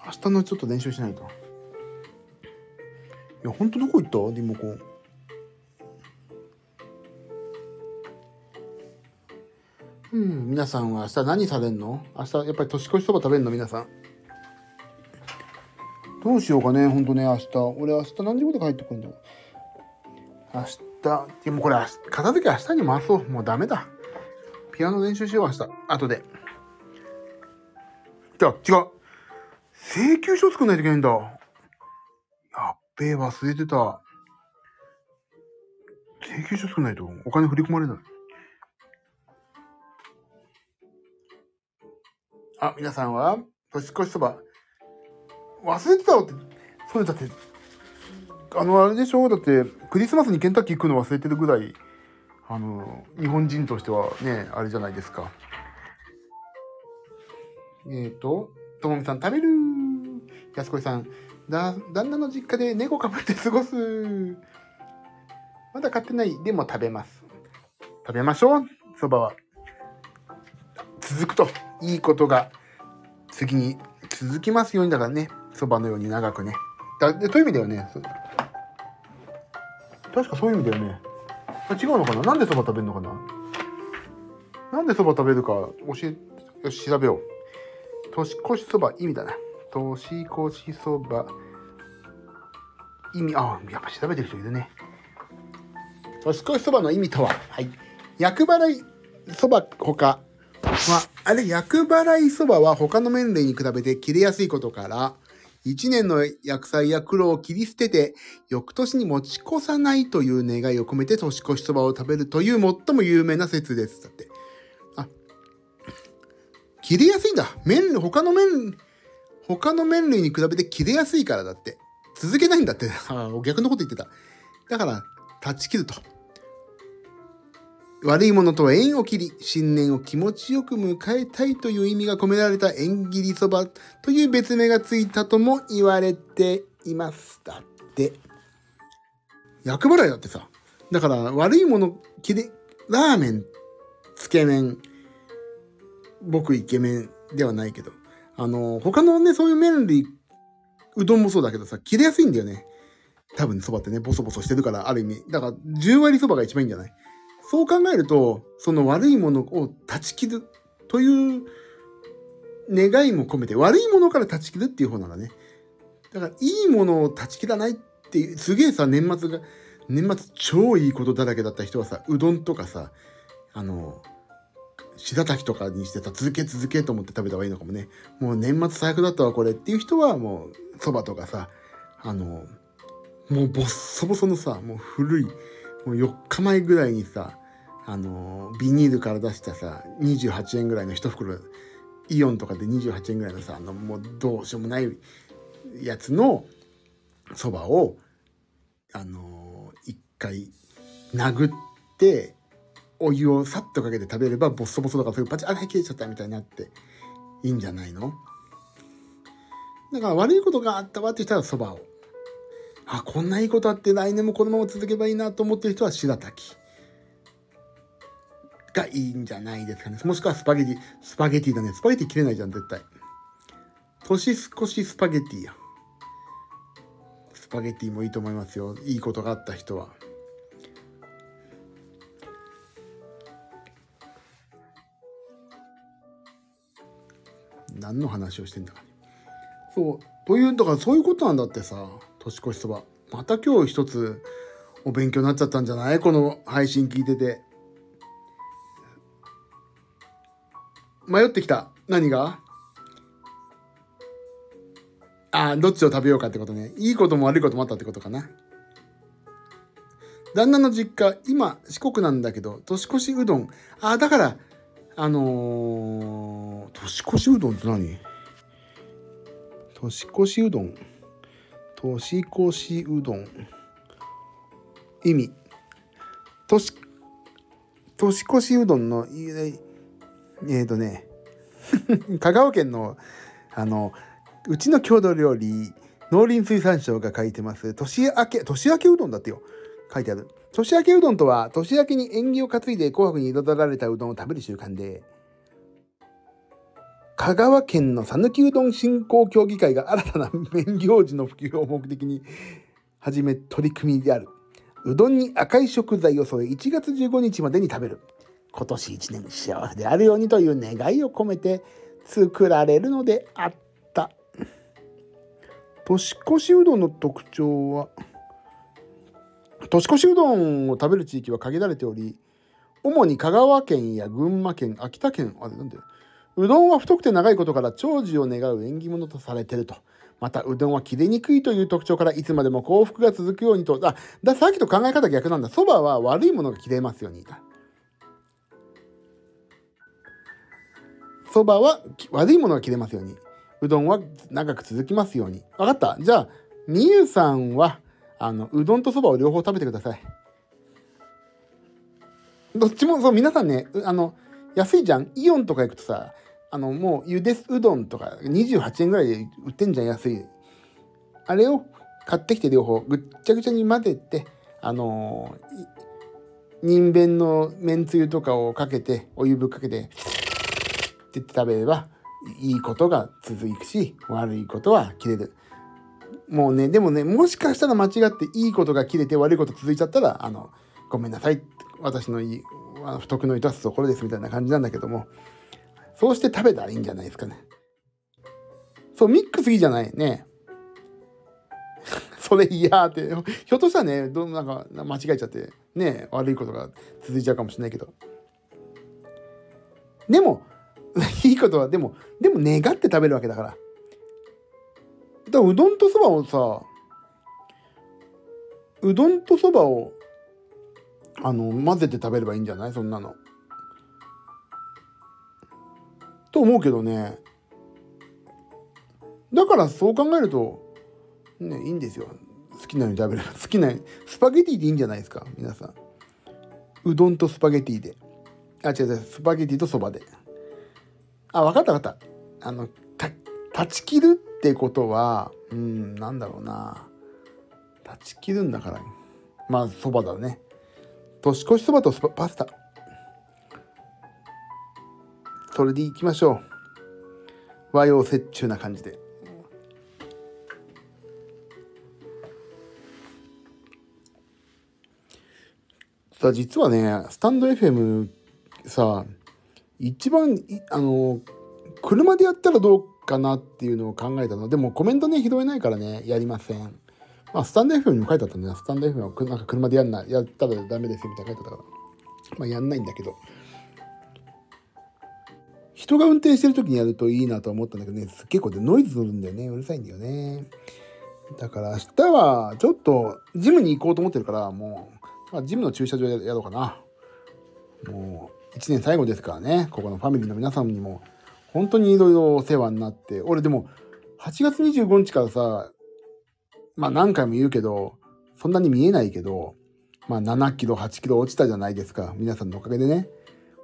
明日のちょっと練習しないと。いや、ほんとどこ行った？リモコン。うん、皆さんは明日何されんの？明日やっぱり年越しそば食べんの？皆さん。どうしようかね、ほんとね、明日。俺明日何時まで帰ってくるんだろう？明日、でもこれ、片付け明日に回そう。もうダメだ。ピアノ練習しよう明日。後で。じゃ、違う。請求書作んないといけないんだ。やっべえ、忘れてた。請求書作んないとお金振り込まれない。あ、皆さんは年越しそば。忘れてたわって。そうだって、あの、あれでしょ？だって、クリスマスにケンタッキー行くの忘れてるぐらい、あの、日本人としてはね、あれじゃないですか。えっ、ー、と、ともみさん食べるやすこいさん、だ、旦那の実家で猫かぶって過ごす。まだ買ってない。でも食べます。食べましょう。そばは。続くと、いいことが次に続きますようにだからね。そばのように長くね。だでという意味だよね。確かそういう意味だよね。あ違うのかな？なんでそば食べるのかな？なんでそば食べるか教え、よし、調べよう。年越しそば意味だな。年越しそば意味、あ、やっぱ調べてる人いるね。年越しそばの意味とは、はい。厄払いそばほか、まあ、あれ、厄払いそばは他の麺類に比べて切れやすいことから、一年の薬剤や苦労を切り捨てて、翌年に持ち越さないという願いを込めて年越しそばを食べるという最も有名な説です。だって。あ、切れやすいんだ。麺、他の麺、他の麺類に比べて切れやすいからだって。続けないんだって。逆のこと言ってた。だから、断ち切ると。悪いものとは縁を切り、新年を気持ちよく迎えたいという意味が込められた縁切りそばという別名がついたとも言われています。だって。厄払いだってさ。だから悪いもの切れ、ラーメン、つけ麺、僕イケメンではないけど、あの、他のね、そういう麺類、うどんもそうだけどさ、切れやすいんだよね。多分そばってね、ボソボソしてるから、ある意味。だから、10割そばが一番いいんじゃない？そう考えると、その悪いものを断ち切るという願いも込めて、悪いものから断ち切るっていう方なんだね。だから、いいものを断ち切らないっていう、すげえさ、年末が、年末超いいことだらけだった人はさ、うどんとかさ、あの、白滝とかにしてさ、続け続けと思って食べた方がいいのかもね。もう年末最悪だったわ、これっていう人はもう、蕎麦とかさ、あの、もうボッソボソのさ、もう古い、もう4日前ぐらいにさ、あのビニールから出したさ、28円ぐらいの一袋、イオンとかで28円ぐらいのさ、あの、もうどうしようもないやつの蕎麦をあのー、一回殴ってお湯をさっとかけて食べればボッソボソとかそういうパチあれ切れちゃったみたいになっていいんじゃないの？だから悪いことがあったわって人はそばを。あこんないいことあって来年もこのまま続けばいいなと思ってる人は白滝がいいんじゃないですかね。もしくはスパゲティスパゲティだね。スパゲティ切れないじゃん絶対。年少しスパゲティや。スパゲティもいいと思いますよ。いいことがあった人は。何の話をしてんだかね。そうというだからそういうことなんだってさ。年越しそば。また今日一つお勉強になっちゃったんじゃない？この配信聞いてて。迷ってきた。何が？あどっちを食べようかってことね。いいことも悪いこともあったってことかな。旦那の実家今四国なんだけど年越しうどん。あだからあのー、年越しうどんって何？年越しうどん。年越しうどん。意味。年年越しうどんのえっ、ー、とね 香川県のあのうちの郷土料理農林水産省が書いてます。年明け年明けうどんだってよ。書いてある。年明けうどんとは年明けに縁起を担いで紅白に彩られたうどんを食べる習慣で香川県の讃岐うどん振興協議会が新たな麺行事の普及を目的に始め取り組みである。うどんに赤い食材を添え1月15日までに食べる。今年1年幸せであるようにという願いを込めて作られるのであった。年越しうどんの特徴は年越しうどんを食べる地域は限られており主に香川県や群馬県秋田県あれなんでうどんは太くて長いことから長寿を願う縁起物とされてると。また、うどんは切れにくいという特徴からいつまでも幸福が続くようにと。あ、ださっきと考え方逆なんだ。そばは悪いものが切れますように。そばは悪いものが切れますように。うどんは長く続きますように。わかったじゃあ、みゆさんは、あの、うどんとそばを両方食べてください。どっちも、そう、皆さんね、あの、安いじゃん？イオンとか行くとさ、あの、もうゆでうどんとか28円ぐらいで売ってんじゃん、安い。あれを買ってきて両方ぐっちゃぐちゃに混ぜて、あの、人弁のめんつゆとかをかけて、お湯ぶっかけて、って言って食べれば、いいことが続くし、悪いことは切れる。もうね、でもね、もしかしたら間違っていいことが切れて悪いこと続いちゃったら、あの、ごめんなさい。私のいい、不徳の致すところですみたいな感じなんだけども、そうして食べたらいいんじゃないですかね。そう、ミックスいいじゃないね。それ嫌って、ひょっとしたらね、どなんか間違えちゃって、ね、悪いことが続いちゃうかもしれないけど。でも、いいことは、でも、でも願って食べるわけだから。だからうどんとそばをさ、うどんとそばを、あの、混ぜて食べればいいんじゃない？そんなの。と思うけどね。だからそう考えるとねいいんですよ。好きなように食べれば。好きなスパゲティでいいんじゃないですか？皆さん。うどんとスパゲティで。あ違う違う。スパゲティとそばで。あ分かった分かった。あの断ち切るってことはうんなんだろうな。断ち切るんだから。まあそばだね。年越しそばとパスタ。それでいきましょう。和洋折衷な感じで。さあ実はねスタンド FM さ一番あの車でやったらどうかなっていうのを考えたの。でもコメントね拾えないからねやりません。まあスタンド FM にも書いてあったんだよスタンド FM はなんか車でやんなやったらダメですよみたいな書いてあったから。まあやんないんだけど。人が運転してる時にやるといいなと思ったんだけどね、結構でノイズ乗るんだよね。うるさいんだよね。だから明日はちょっとジムに行こうと思ってるから、もう、ジムの駐車場やろうかな。もう、1年最後ですからね、ここのファミリーの皆さんにも、本当にいろいろお世話になって、俺でも、8月25日からさ、まあ何回も言うけど、そんなに見えないけど、まあ7キロ、8キロ落ちたじゃないですか。皆さんのおかげでね。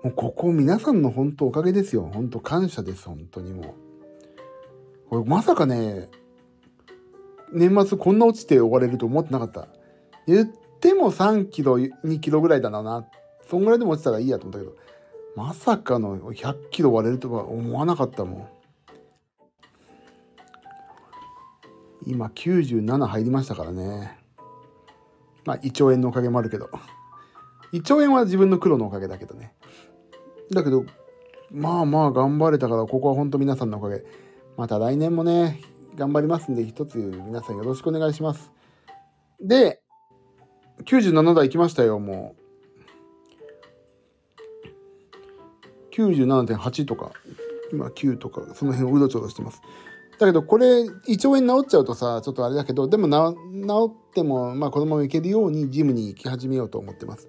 もうここ皆さんの本当おかげですよ。本当感謝です。本当にもう。これまさかね、年末こんな落ちて終われると思ってなかった。言っても3キロ、2キロぐらいだな。そんぐらいでも落ちたらいいやと思ったけど、まさかの100キロ割れるとは思わなかったもん。今97入りましたからね。まあ、胃腸炎のおかげもあるけど。胃腸炎は自分の黒のおかげだけどね。だけど、まあまあ頑張れたから、ここは本当皆さんのおかげ。また来年もね、頑張りますんで、一つ皆さんよろしくお願いします。で、97台行きましたよ、もう。97.8とか、今9とか、その辺をうろちょろしてます。だけど、これ、胃腸炎治っちゃうとさ、ちょっとあれだけど、でも治っても、まあ、このまま行けるように、ジムに行き始めようと思ってます。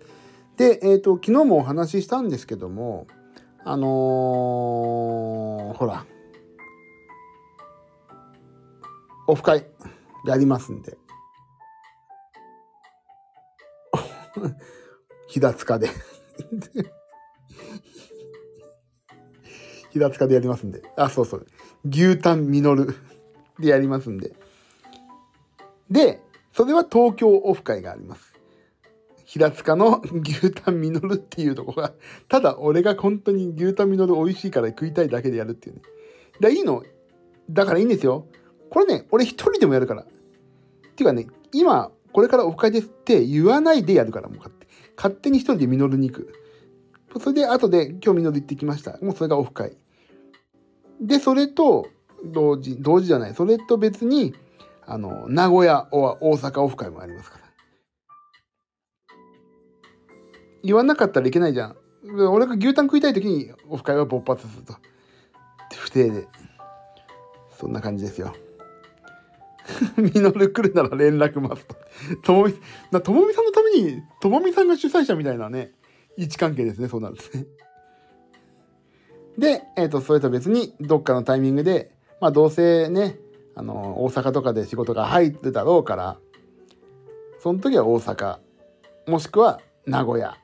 で、えっ、ー、と、昨日もお話ししたんですけども、あのー、ほら、オフ会やりますんで。平塚で 平塚でやりますんで。あ、そうそう。牛タンミノルでやりますんで。で、それは東京オフ会があります。平塚の牛タンミノルっていうとこが、ただ俺が本当に牛タンミノル美味しいから食いたいだけでやるっていうね。だいいの。だからいいんですよ。これね、俺一人でもやるから。っていうかね、今、これからオフ会ですって言わないでやるから、もう勝手勝手に一人でミノルに行く。それで後で今日ミノル行ってきました。もうそれがオフ会。で、それと同時、同時じゃない。それと別に、あの、名古屋、大阪オフ会もありますから。言わなかったらいけないじゃん。俺が牛タン食いたい時にオフ会は勃発すると。不定で。そんな感じですよ。ミノル来るなら連絡ますと。ともみ、なともみさんのために、ともみさんが主催者みたいなね、位置関係ですね、そうなんですね。で、えっ、ー、と、それと別に、どっかのタイミングで、まあ、どうせね、あの、大阪とかで仕事が入ってだろうから、その時は大阪、もしくは名古屋、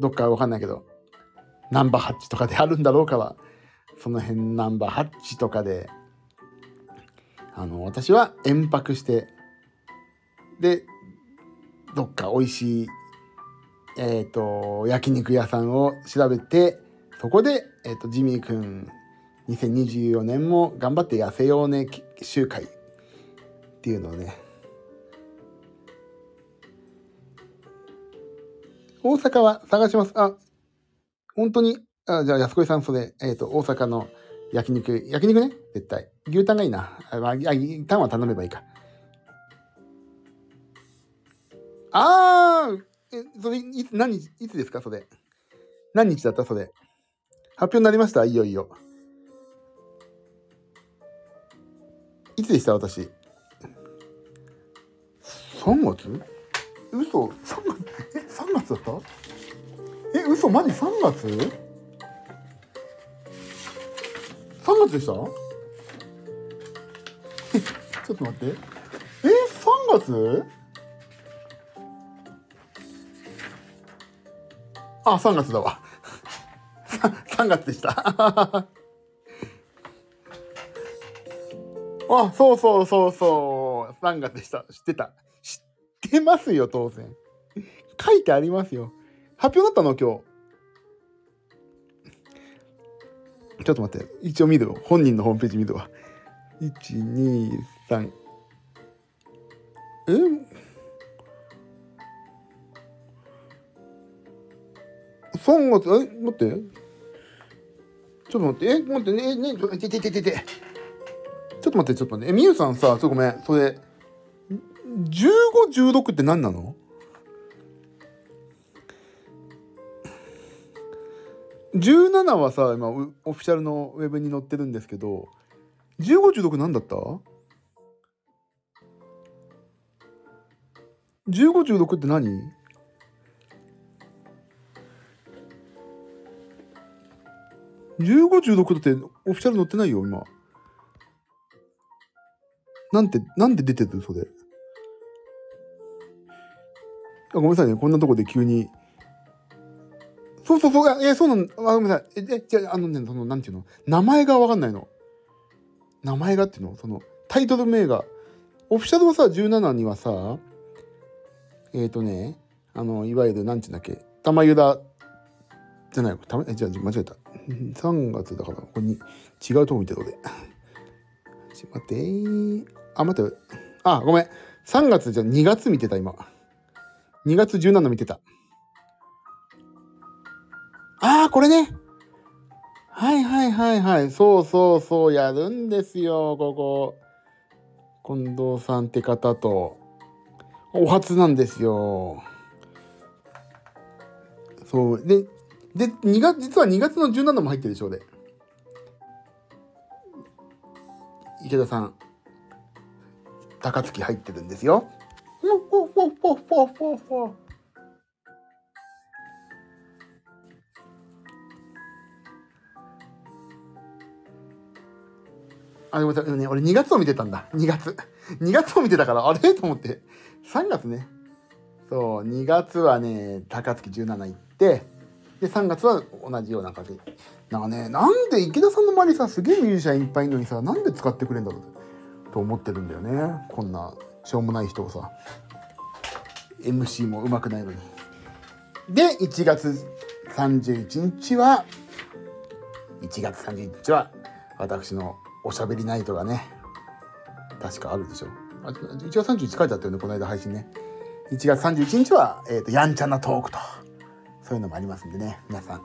どっかわかんないけど、ナンバーハッチとかであるんだろうから、その辺ナンバーハッチとかで、あの、私は延泊して、で、どっか美味しい、えっ、ー、と、焼肉屋さんを調べて、そこで、えっ、ー、と、ジミーくん、2024年も頑張って痩せようね集会っていうのをね、大阪は探します。あ、本当に、あじゃあ安子さんそれ、えっ、ー、と、大阪の焼肉、焼肉ね、絶対。牛タンがいいな。あ、まあ、タンは頼めばいいか。あー、え、それ、いつ、何日、いつですか？それ。何日だった？それ。発表になりました？いよいよ。いつでした？私。3月？嘘 ?3 月？え ?3 月だった？え、嘘？マジ ?3 月 ?3 月でした？え、ちょっと待って。え、3月？あ、3月だわ。3月でした。あ、そうそうそうそう。3月でした。知ってた。知ってますよ、当然。書いてありますよ。発表だったの今日。ちょっと待って。一応見るよ。本人のホームページ見るわ。1、2、3。え？3月、え？待って。ちょっと待って、え、待って、ね、ね、ちょ、ててててて。ちょっと待って、ちょっと待って。え、みゆさんさ、ちょ、ごめん。それ、15、16って何なの？17はさ、今、オフィシャルのウェブに載ってるんですけど、15、16何だった ?15、16って何？15、16ってオフィシャル載ってないよ、今。なんて、なんで出てるそれ？ごめんなさいね、こんなとこで急に。そうそうそう、え、そうなの、あ、ごめんなさい。え、じゃあ、あのね、その、なんていうの、名前がわかんないの。名前がっていうの？その、タイトル名が。オフィシャルはさ、17にはさ、えっ、ー、とね、あの、いわゆる、なんていうんだっけ、玉ゆだ、じゃない、たま、え、じゃあ、間違えた。3月だから、ここに違うとこ見てる俺。ちょっと待ってあ、待って。あ、ごめん。3月じゃ2月見てた、今。2月17見てた。ああ、これね。はいはいはいはい。そうそうそう、やるんですよ、ここ。近藤さんって方と。お初なんですよ。そう。で、で、2月、実は2月の17も入ってるでしょう、で。池田さん、高槻入ってるんですよ。あ、ごめんなさい。ね、俺2月を見てたんだ。2月。2月を見てたから、あれと思って。3月ね。そう、2月はね、高槻17行って、で、3月は同じような感じ。なんかね、なんで池田さんの周りさ、すげえミュージシャンいっぱいいるのにさ、なんで使ってくれんだろうと思ってるんだよね。こんな、しょうもない人をさ。MC も上手くないのに。で、1月31日は、1月31日は、私のおしゃべりナイトがね、確かあるでしょ。あ1月31日書いてあったよね、この間配信ね。1月31日は、え、ー、と、やんちゃなトークと、そういうのもありますんでね、皆さん。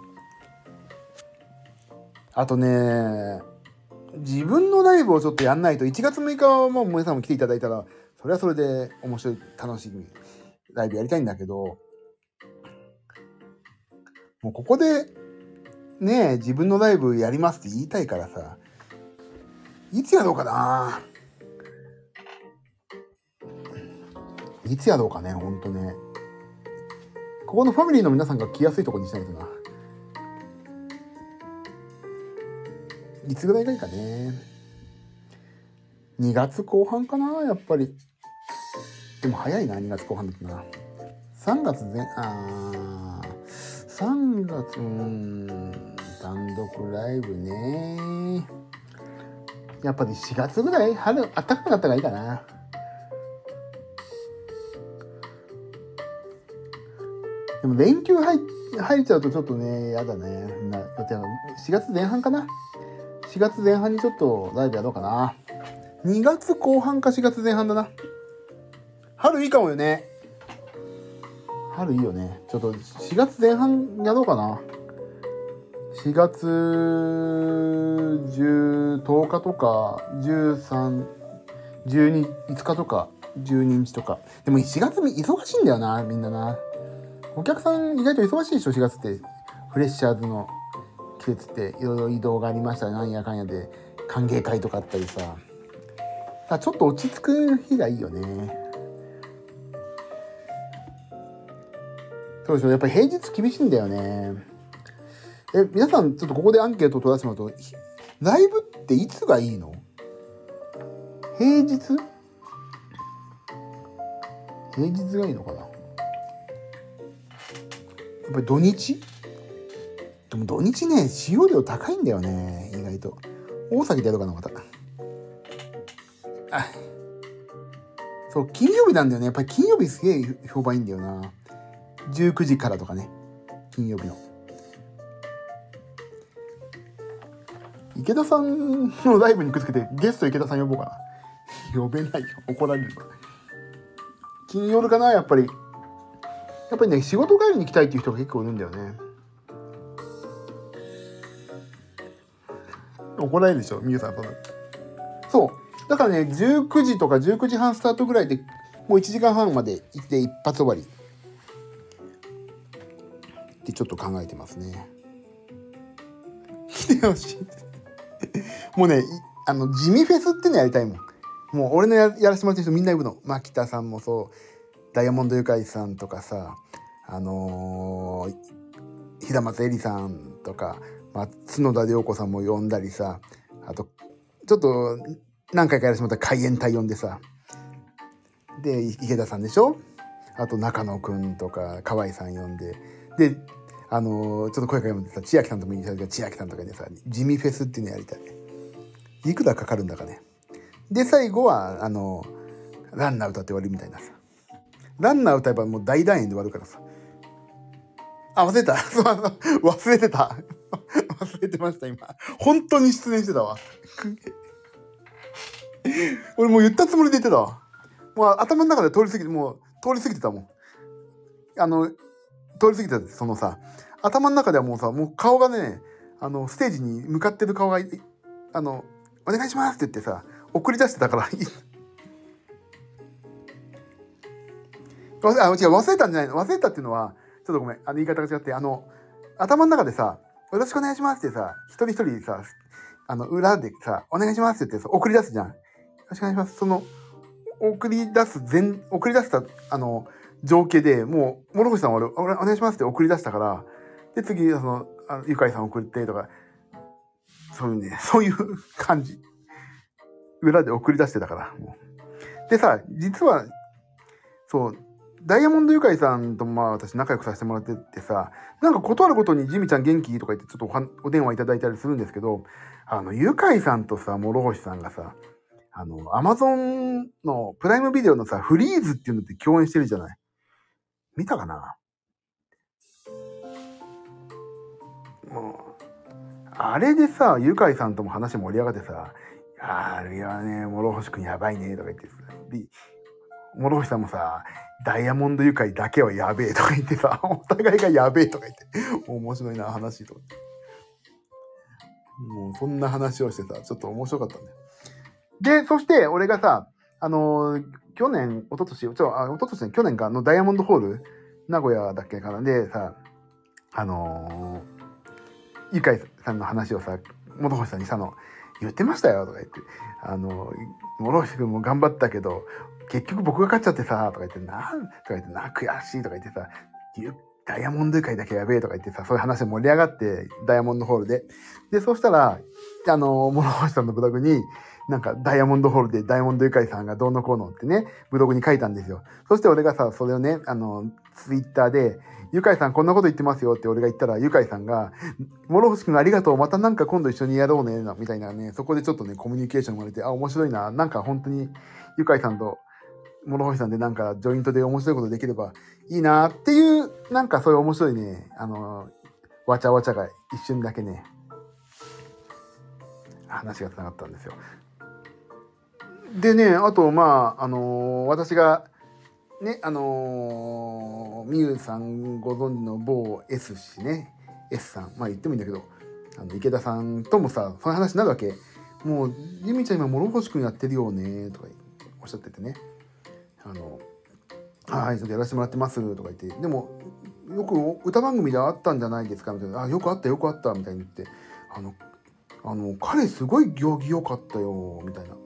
あとね、自分のライブをちょっとやんないと、1月6日はもう皆さんも来ていただいたら、それはそれで面白い、楽しみ、ライブやりたいんだけど、もうここで、ね自分のライブやりますって言いたいからさ、いつやろうかないつやろうかね、ほんとね。ここのファミリーの皆さんが来やすいとこにしないとな。いつぐらいがいいかね。2月後半かな、やっぱり。でも早いな、2月後半だとな。3月前、あ、3月、うん、単独ライブね。やっぱり4月ぐらい春、暖かくなった方がいいかな。でも連休入入っちゃうとちょっとね、やだね。な予定は4月前半かな。4月前半にちょっとライブやろうかな。2月後半か4月前半だな。春いいかもよね。春いいよね。ちょっと4月前半やろうかな。4月 10, 日とか13、12、5日とか12日とか。でも4月忙しいんだよな、みんなな。お客さん意外と忙しいでしょ、4月って。フレッシャーズの季節っていろいろ移動がありましたなんやかんやで歓迎会とかあったりさ。ちょっと落ち着く日がいいよね。そうでしょ、やっぱり平日厳しいんだよね。え、皆さん、ちょっとここでアンケートを取らせてもらうと、ライブっていつがいいの？平日？平日がいいのかな？やっぱり土日？でも土日ね、使用量高いんだよね、意外と。大崎でやろうかな、また。あ、そう、金曜日なんだよね。やっぱり金曜日すげえ評判いいんだよな。19時からとかね。金曜日の。池田さんのライブにくっつけてゲスト池田さん呼ぼうかな。呼べないよ。怒られる金曜日かなやっぱり。やっぱりね、仕事帰りに行きたいっていう人が結構いるんだよね。怒られるでしょみゆさん、その。そう。だからね、19時とか19時半スタートぐらいで、もう1時間半まで行って一発終わり。ってちょっと考えてますね。来てほしい。もうね、あの、地味フェスってのやりたいもん。もう俺のやらせてもらってる人みんな呼ぶの。牧田さんもそう、ダイヤモンドユカイさんとかさ、あのー、平松絵里さんとか、まあ、角田涼子さんも呼んだりさ、あと、ちょっと何回かやらせてもらった海援隊呼んでさ、で、池田さんでしょ？あと中野くんとか河合さん呼んでであのちょっと声かけてさ千秋さんとも言いたいけど千秋さんとかにさ地味フェスっていうのやりたい。いくらかかるんだかね。で最後はあのランナー歌って終わりみたいなさ。ランナー歌えばもう大団円で終わるからさ。あ忘れた。忘れてた。忘れてました今。本当に失念してたわ。俺もう言ったつもりで言ってたわ。もう頭の中で通り過ぎてもう通り過ぎてたもん。あの通り過ぎたそのさ頭の中ではもうさもう顔がねあのステージに向かってる顔があの「お願いします」って言ってさ送り出してたから忘れ あ違う忘れたんじゃないの忘れたっていうのはちょっとごめんあの言い方が違ってあの頭の中でさ「よろしくお願いします」ってさ一人一人さあの裏でさ「お願いします」って言ってさ送り出すじゃん。よろしくお願いします。その送り出す全送り出したあの情景でもう諸星さんは俺お願いしますって送り出したからで次そのあのゆかいさん送ってとかそういうね そういう感じ。裏で送り出してたからもう。でさ実はそうダイヤモンドゆかいさんとまあ私仲良くさせてもらっててさなんか断るごとにジミちゃん元気？とか言ってちょっとおお電話いただいたりするんですけどあのゆかいさんとさ諸星さんがさあの、アマゾンのプライムビデオのさ、フリーズっていうのって共演してるじゃない。見たかな？もう、あれでさ、ゆかいさんとも話盛り上がってさ、あれはね、諸星くんやばいね、とか言ってさ、諸星さんもさ、ダイヤモンドゆかいだけはやべえとか言ってさ、お互いがやべえとか言って、面白いな、話とか。もうそんな話をしてさ、ちょっと面白かったね。で、そして俺がさ、あの去年、一昨年ちょ、あ、一昨年ね、去年か、あの、ダイヤモンドホール、名古屋だっけかな、でさ、あのーゆかいさんの話をさ、元星さんにしたの、言ってましたよ、とか言って、あの、諸星君も頑張ったけど、結局僕が勝っちゃってさ、とか言って、なん、とか言って、な、悔しいとか言ってさ、ダイヤモンドゆかいだけやべえとか言ってさ、そういう話盛り上がって、ダイヤモンドホールで。で、そうしたら、あの、諸星さんのブログに、なんかダイヤモンドホールでダイヤモンドゆかいさんがどうのこうのってね、ブログに書いたんですよ。そして俺がさ、それをね、あの、ツイッターで、ゆかいさんこんなこと言ってますよって俺が言ったら、ゆかいさんが、諸星くんありがとう、またなんか今度一緒にやろうね、みたいなね、そこでちょっとね、コミュニケーション生まれて、あ、面白いな、なんか本当に、ゆかいさんと、諸星さんでなんかジョイントで面白いことできればいいなっていう、なんかそういう面白いね、あの、わちゃわちゃが一瞬だけね、話がつながったんですよ。でね、あと、まあ、あのー私が、ね、あのーみゆさんご存知の某 S 氏ね、S さん、まあ言ってもいいんだけど、あの池田さんともさ、その話になるわけ。もう、ゆみちゃん今、諸星くんやってるよね、とかおっしゃっててね。あの、はい、ちょっとやらせてもらってます、とか言って、でも、よく歌番組であったんじゃないですかみたいな、あ、よくあった、よくあった、みたいに言って、あの、あの、彼すごい行儀良かったよ、みたいな。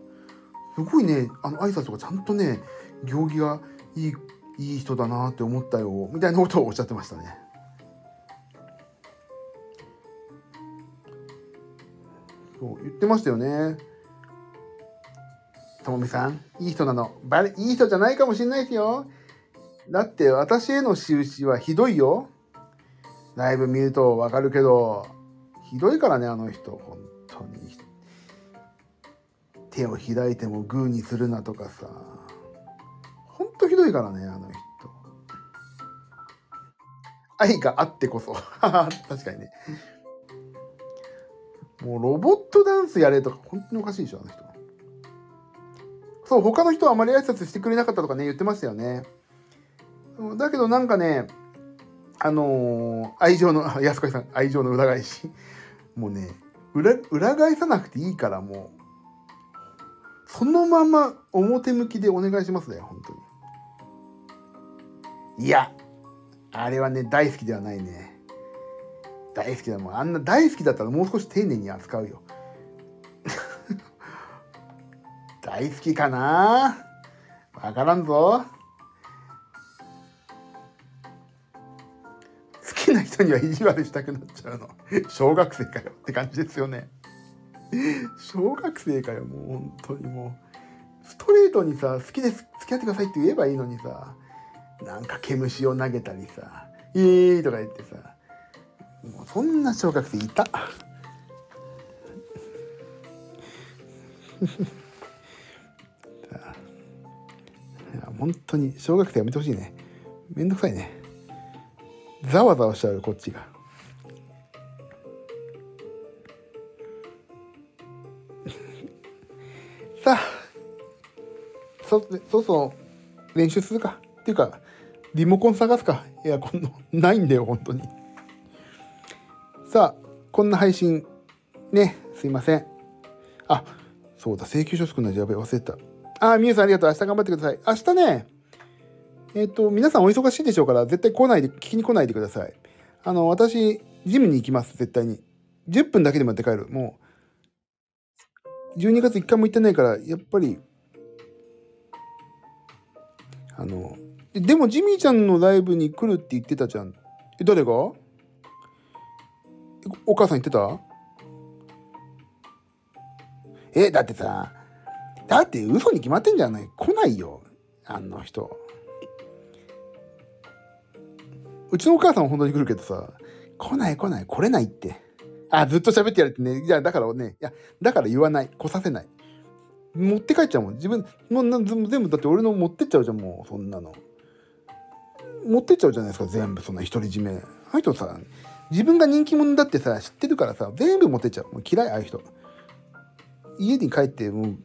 すごいね、あの、挨拶とかちゃんとね、行儀がいい、いい人だなって思ったよ、みたいなことをおっしゃってましたね。そう、言ってましたよね。ともみさん、いい人なの。バレ、いい人じゃないかもしれないですよ。だって私への仕打ちはひどいよ。ライブ見るとわかるけど、ひどいからね、あの人。本。手を開いてもグーにするなとかさ。ほんとひどいからね、あの人。愛があってこそ。確かにね。もうロボットダンスやれとか本当におかしいでしょ、あの人。そう、他の人はあまり挨拶してくれなかったとかね、言ってましたよね。だけどなんかね、あのー愛情の、安子さん、愛情の裏返し。もうね、裏、裏返さなくていいからもう、そのまま表向きでお願いしますね、本当に。いや、あれはね、大好きではないね。大好きだもん。あんな大好きだったらもう少し丁寧に扱うよ。大好きかな？わからんぞ。好きな人には意地悪したくなっちゃうの。小学生かよって感じですよね。小学生かよ、もう本当にもう。ストレートにさ、好きです、付き合ってくださいって言えばいいのにさ、なんか毛虫を投げたりさ「いい」とか言ってさもうそんな小学生いた。いや本当に小学生やめてほしいねめんどくさいねざわざわしちゃうよこっちがそそそ練習するか。っていうかリモコン探すか。エアコンの。ないんだよ本当に。さあこんな配信。ねすいません。あそうだ請求書作るのやべえ忘れた。あみゆさんありがとう。明日頑張ってください。明日ねえっ、と皆さんお忙しいでしょうから絶対来ないで聞きに来ないでください。あの私ジムに行きます絶対に。10分だけでもやって帰る。もう12月1回も行ってないからやっぱりあのでもジミーちゃんのライブに来るって言ってたじゃん。え誰が？お母さん言ってた？えだってさだって嘘に決まってんじゃない？来ないよ。あの人。うちのお母さんは本当に来るけどさ来ない来ない来れないって。あずっと喋ってやるってね。いやだからねいやだから言わない。来させない。持って帰っちゃうもん。自分もう全部だって俺の持ってっちゃうじゃんもうそんなの。持ってっちゃうじゃないですか全部そんな独り占め。ああいう人さ自分が人気者だってさ知ってるからさ全部持ってっちゃう。もう嫌いああいう人。家に帰ってもう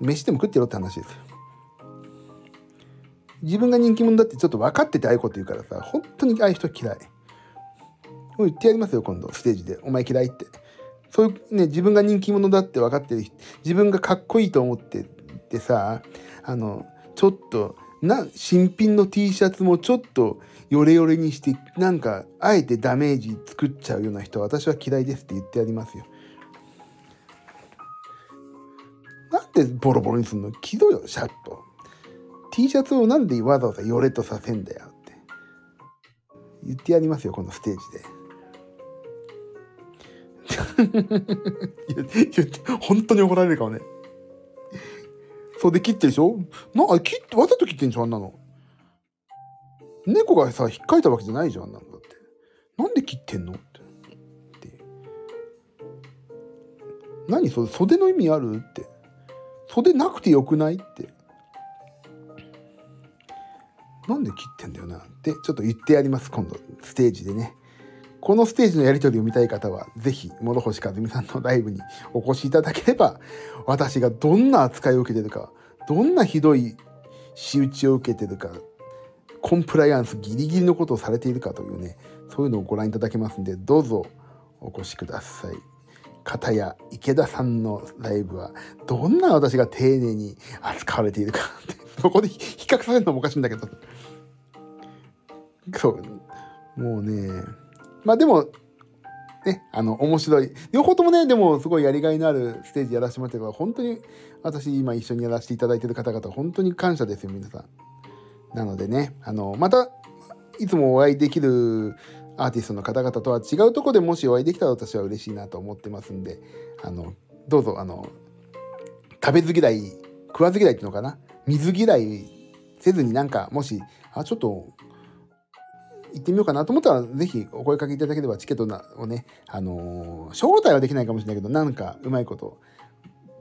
飯でも食ってろって話です。よ自分が人気者だってちょっと分かっててああいうこと言うからさ本当にああいう人嫌い。もう言ってやりますよ今度。ステージで。お前嫌いって。そういうね自分が人気者だって分かってる自分がかっこいいと思っててさあのちょっとな新品の T シャツもちょっとヨレヨレにしてなんかあえてダメージ作っちゃうような人は私は嫌いですって言ってやりますよ。なんでボロボロにすんの？気どよシャッと。T シャツをなんでわざわざヨレとさせんだよって言ってやりますよこのステージで。言って本当に怒られるかもね。そうで切ってるでしょ？なんあ切ってわざと切ってんじゃんあんなの。猫がさ引っかいたわけじゃないじゃんあんなのだって。なんで切ってんの？って。って何？それ袖の意味ある？って。袖なくてよくない？って。なんで切ってんだよなってちょっと言ってやります今度ステージでね。このステージのやり取りを見たい方は、ぜひ、諸星和美さんのライブにお越しいただければ、私がどんな扱いを受けてるか、どんなひどい仕打ちを受けてるか、コンプライアンスギリギリのことをされているかというね、そういうのをご覧いただけますんで、どうぞお越しください。片や池田さんのライブは、どんな私が丁寧に扱われているかって、そこで比較させるのもおかしいんだけど。そう、もうね、まあでも、ね、あの、面白い。両方ともね、でもすごいやりがいのあるステージやらせてもらってるから、本当に私今一緒にやらせていただいてる方々、本当に感謝ですよ、皆さん。なのでね、あの、また、いつもお会いできるアーティストの方々とは違うとこでもしお会いできたら私は嬉しいなと思ってますんで、あの、どうぞ、あの、食べず嫌い、食わず嫌いっていうのかな？水嫌いせずになんか、もし、あ、ちょっと行ってみようかなと思ったら、ぜひお声かけいただければチケットをね、あのー、招待はできないかもしれないけど、なんかうまいこと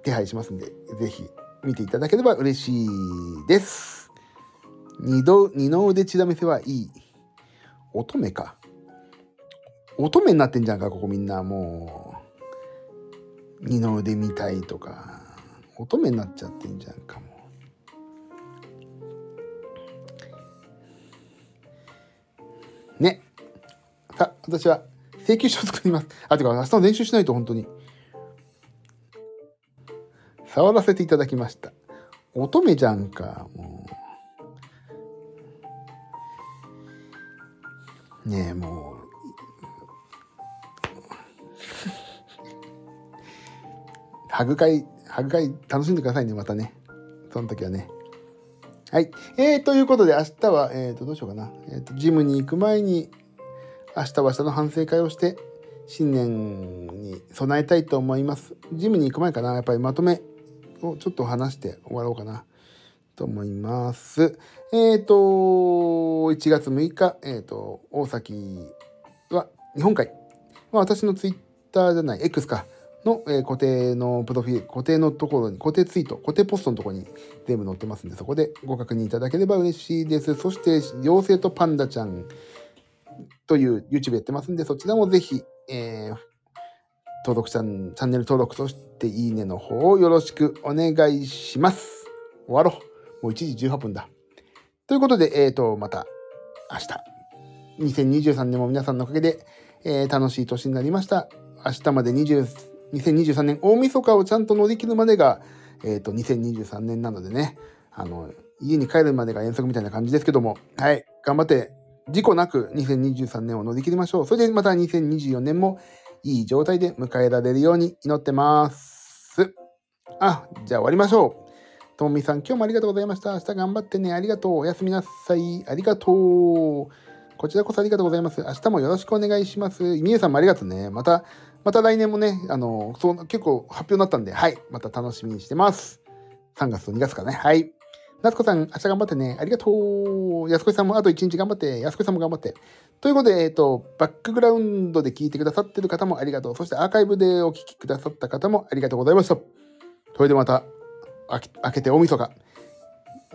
手配しますんで、ぜひ見ていただければ嬉しいです。二度、二の腕血だめせはいい。乙女か。乙女になってんじゃんか、ここみんなもう。二の腕見たいとか。乙女になっちゃってんじゃんかも。ね。さあ、私は請求書を作ります。あ、てか、明日の練習しないと本当に。触らせていただきました。乙女じゃんか、もう。ねえ、もう。ハグ会、ハグ会楽しんでくださいね、またね。その時はね。はい。えー、ということで、明日は、えっ、ー、と、どうしようかな。えっ、ー、と、ジムに行く前に、明日は明日の反省会をして、新年に備えたいと思います。ジムに行く前かな。やっぱりまとめをちょっと話して終わろうかな。と思います。えっ、と、1月6日、えっ、と、大崎は日本海。まあ、私のツイッターじゃない、X か。の、えー固定のプロフィール、固定のところに、固定ツイート、固定ポストのところに全部載ってますんで、そこでご確認いただければ嬉しいです。そして、妖精とパンダちゃんという YouTube やってますんで、そちらもぜひ、えー登録チャンチャンネル登録、そしていいねの方をよろしくお願いします。終わろう。もう1時18分だ。ということで、えっ、と、また明日。2023年も皆さんのおかげで、えー楽しい年になりました。明日まで20 2023年大晦日をちゃんと乗り切るまでが、えっ、と、2023年なのでね、あの、家に帰るまでが遠足みたいな感じですけども、はい、頑張って、事故なく2023年を乗り切りましょう。それでまた2024年もいい状態で迎えられるように祈ってます。あ、じゃあ終わりましょう。ともみさん、今日もありがとうございました。明日頑張ってね。ありがとう。おやすみなさい。ありがとう。こちらこそありがとうございます。明日もよろしくお願いします。みゆさんもありがとうね。また、また来年もね、あの、そう、結構発表になったんで、はい。また楽しみにしてます。3月と2月かね。はい。夏子さん、明日頑張ってね。ありがとう。安子さんもあと1日頑張って。安子さんも頑張って。ということで、えっ、と、バックグラウンドで聞いてくださってる方もありがとう。そしてアーカイブでお聞きくださった方もありがとうございました。それでまた、あき明けて大晦日。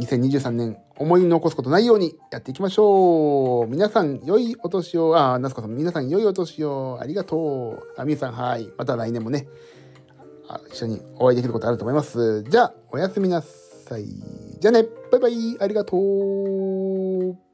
2023年、思い残すことないようにやっていきましょう。皆さん、良いお年を、あ、夏子さん、皆さん、良いお年を。ありがとう。あ、みゆさん、はい。また来年もね、一緒にお会いできることあると思います。じゃあ、おやすみなさい。じゃあね、バイバイ。ありがとう。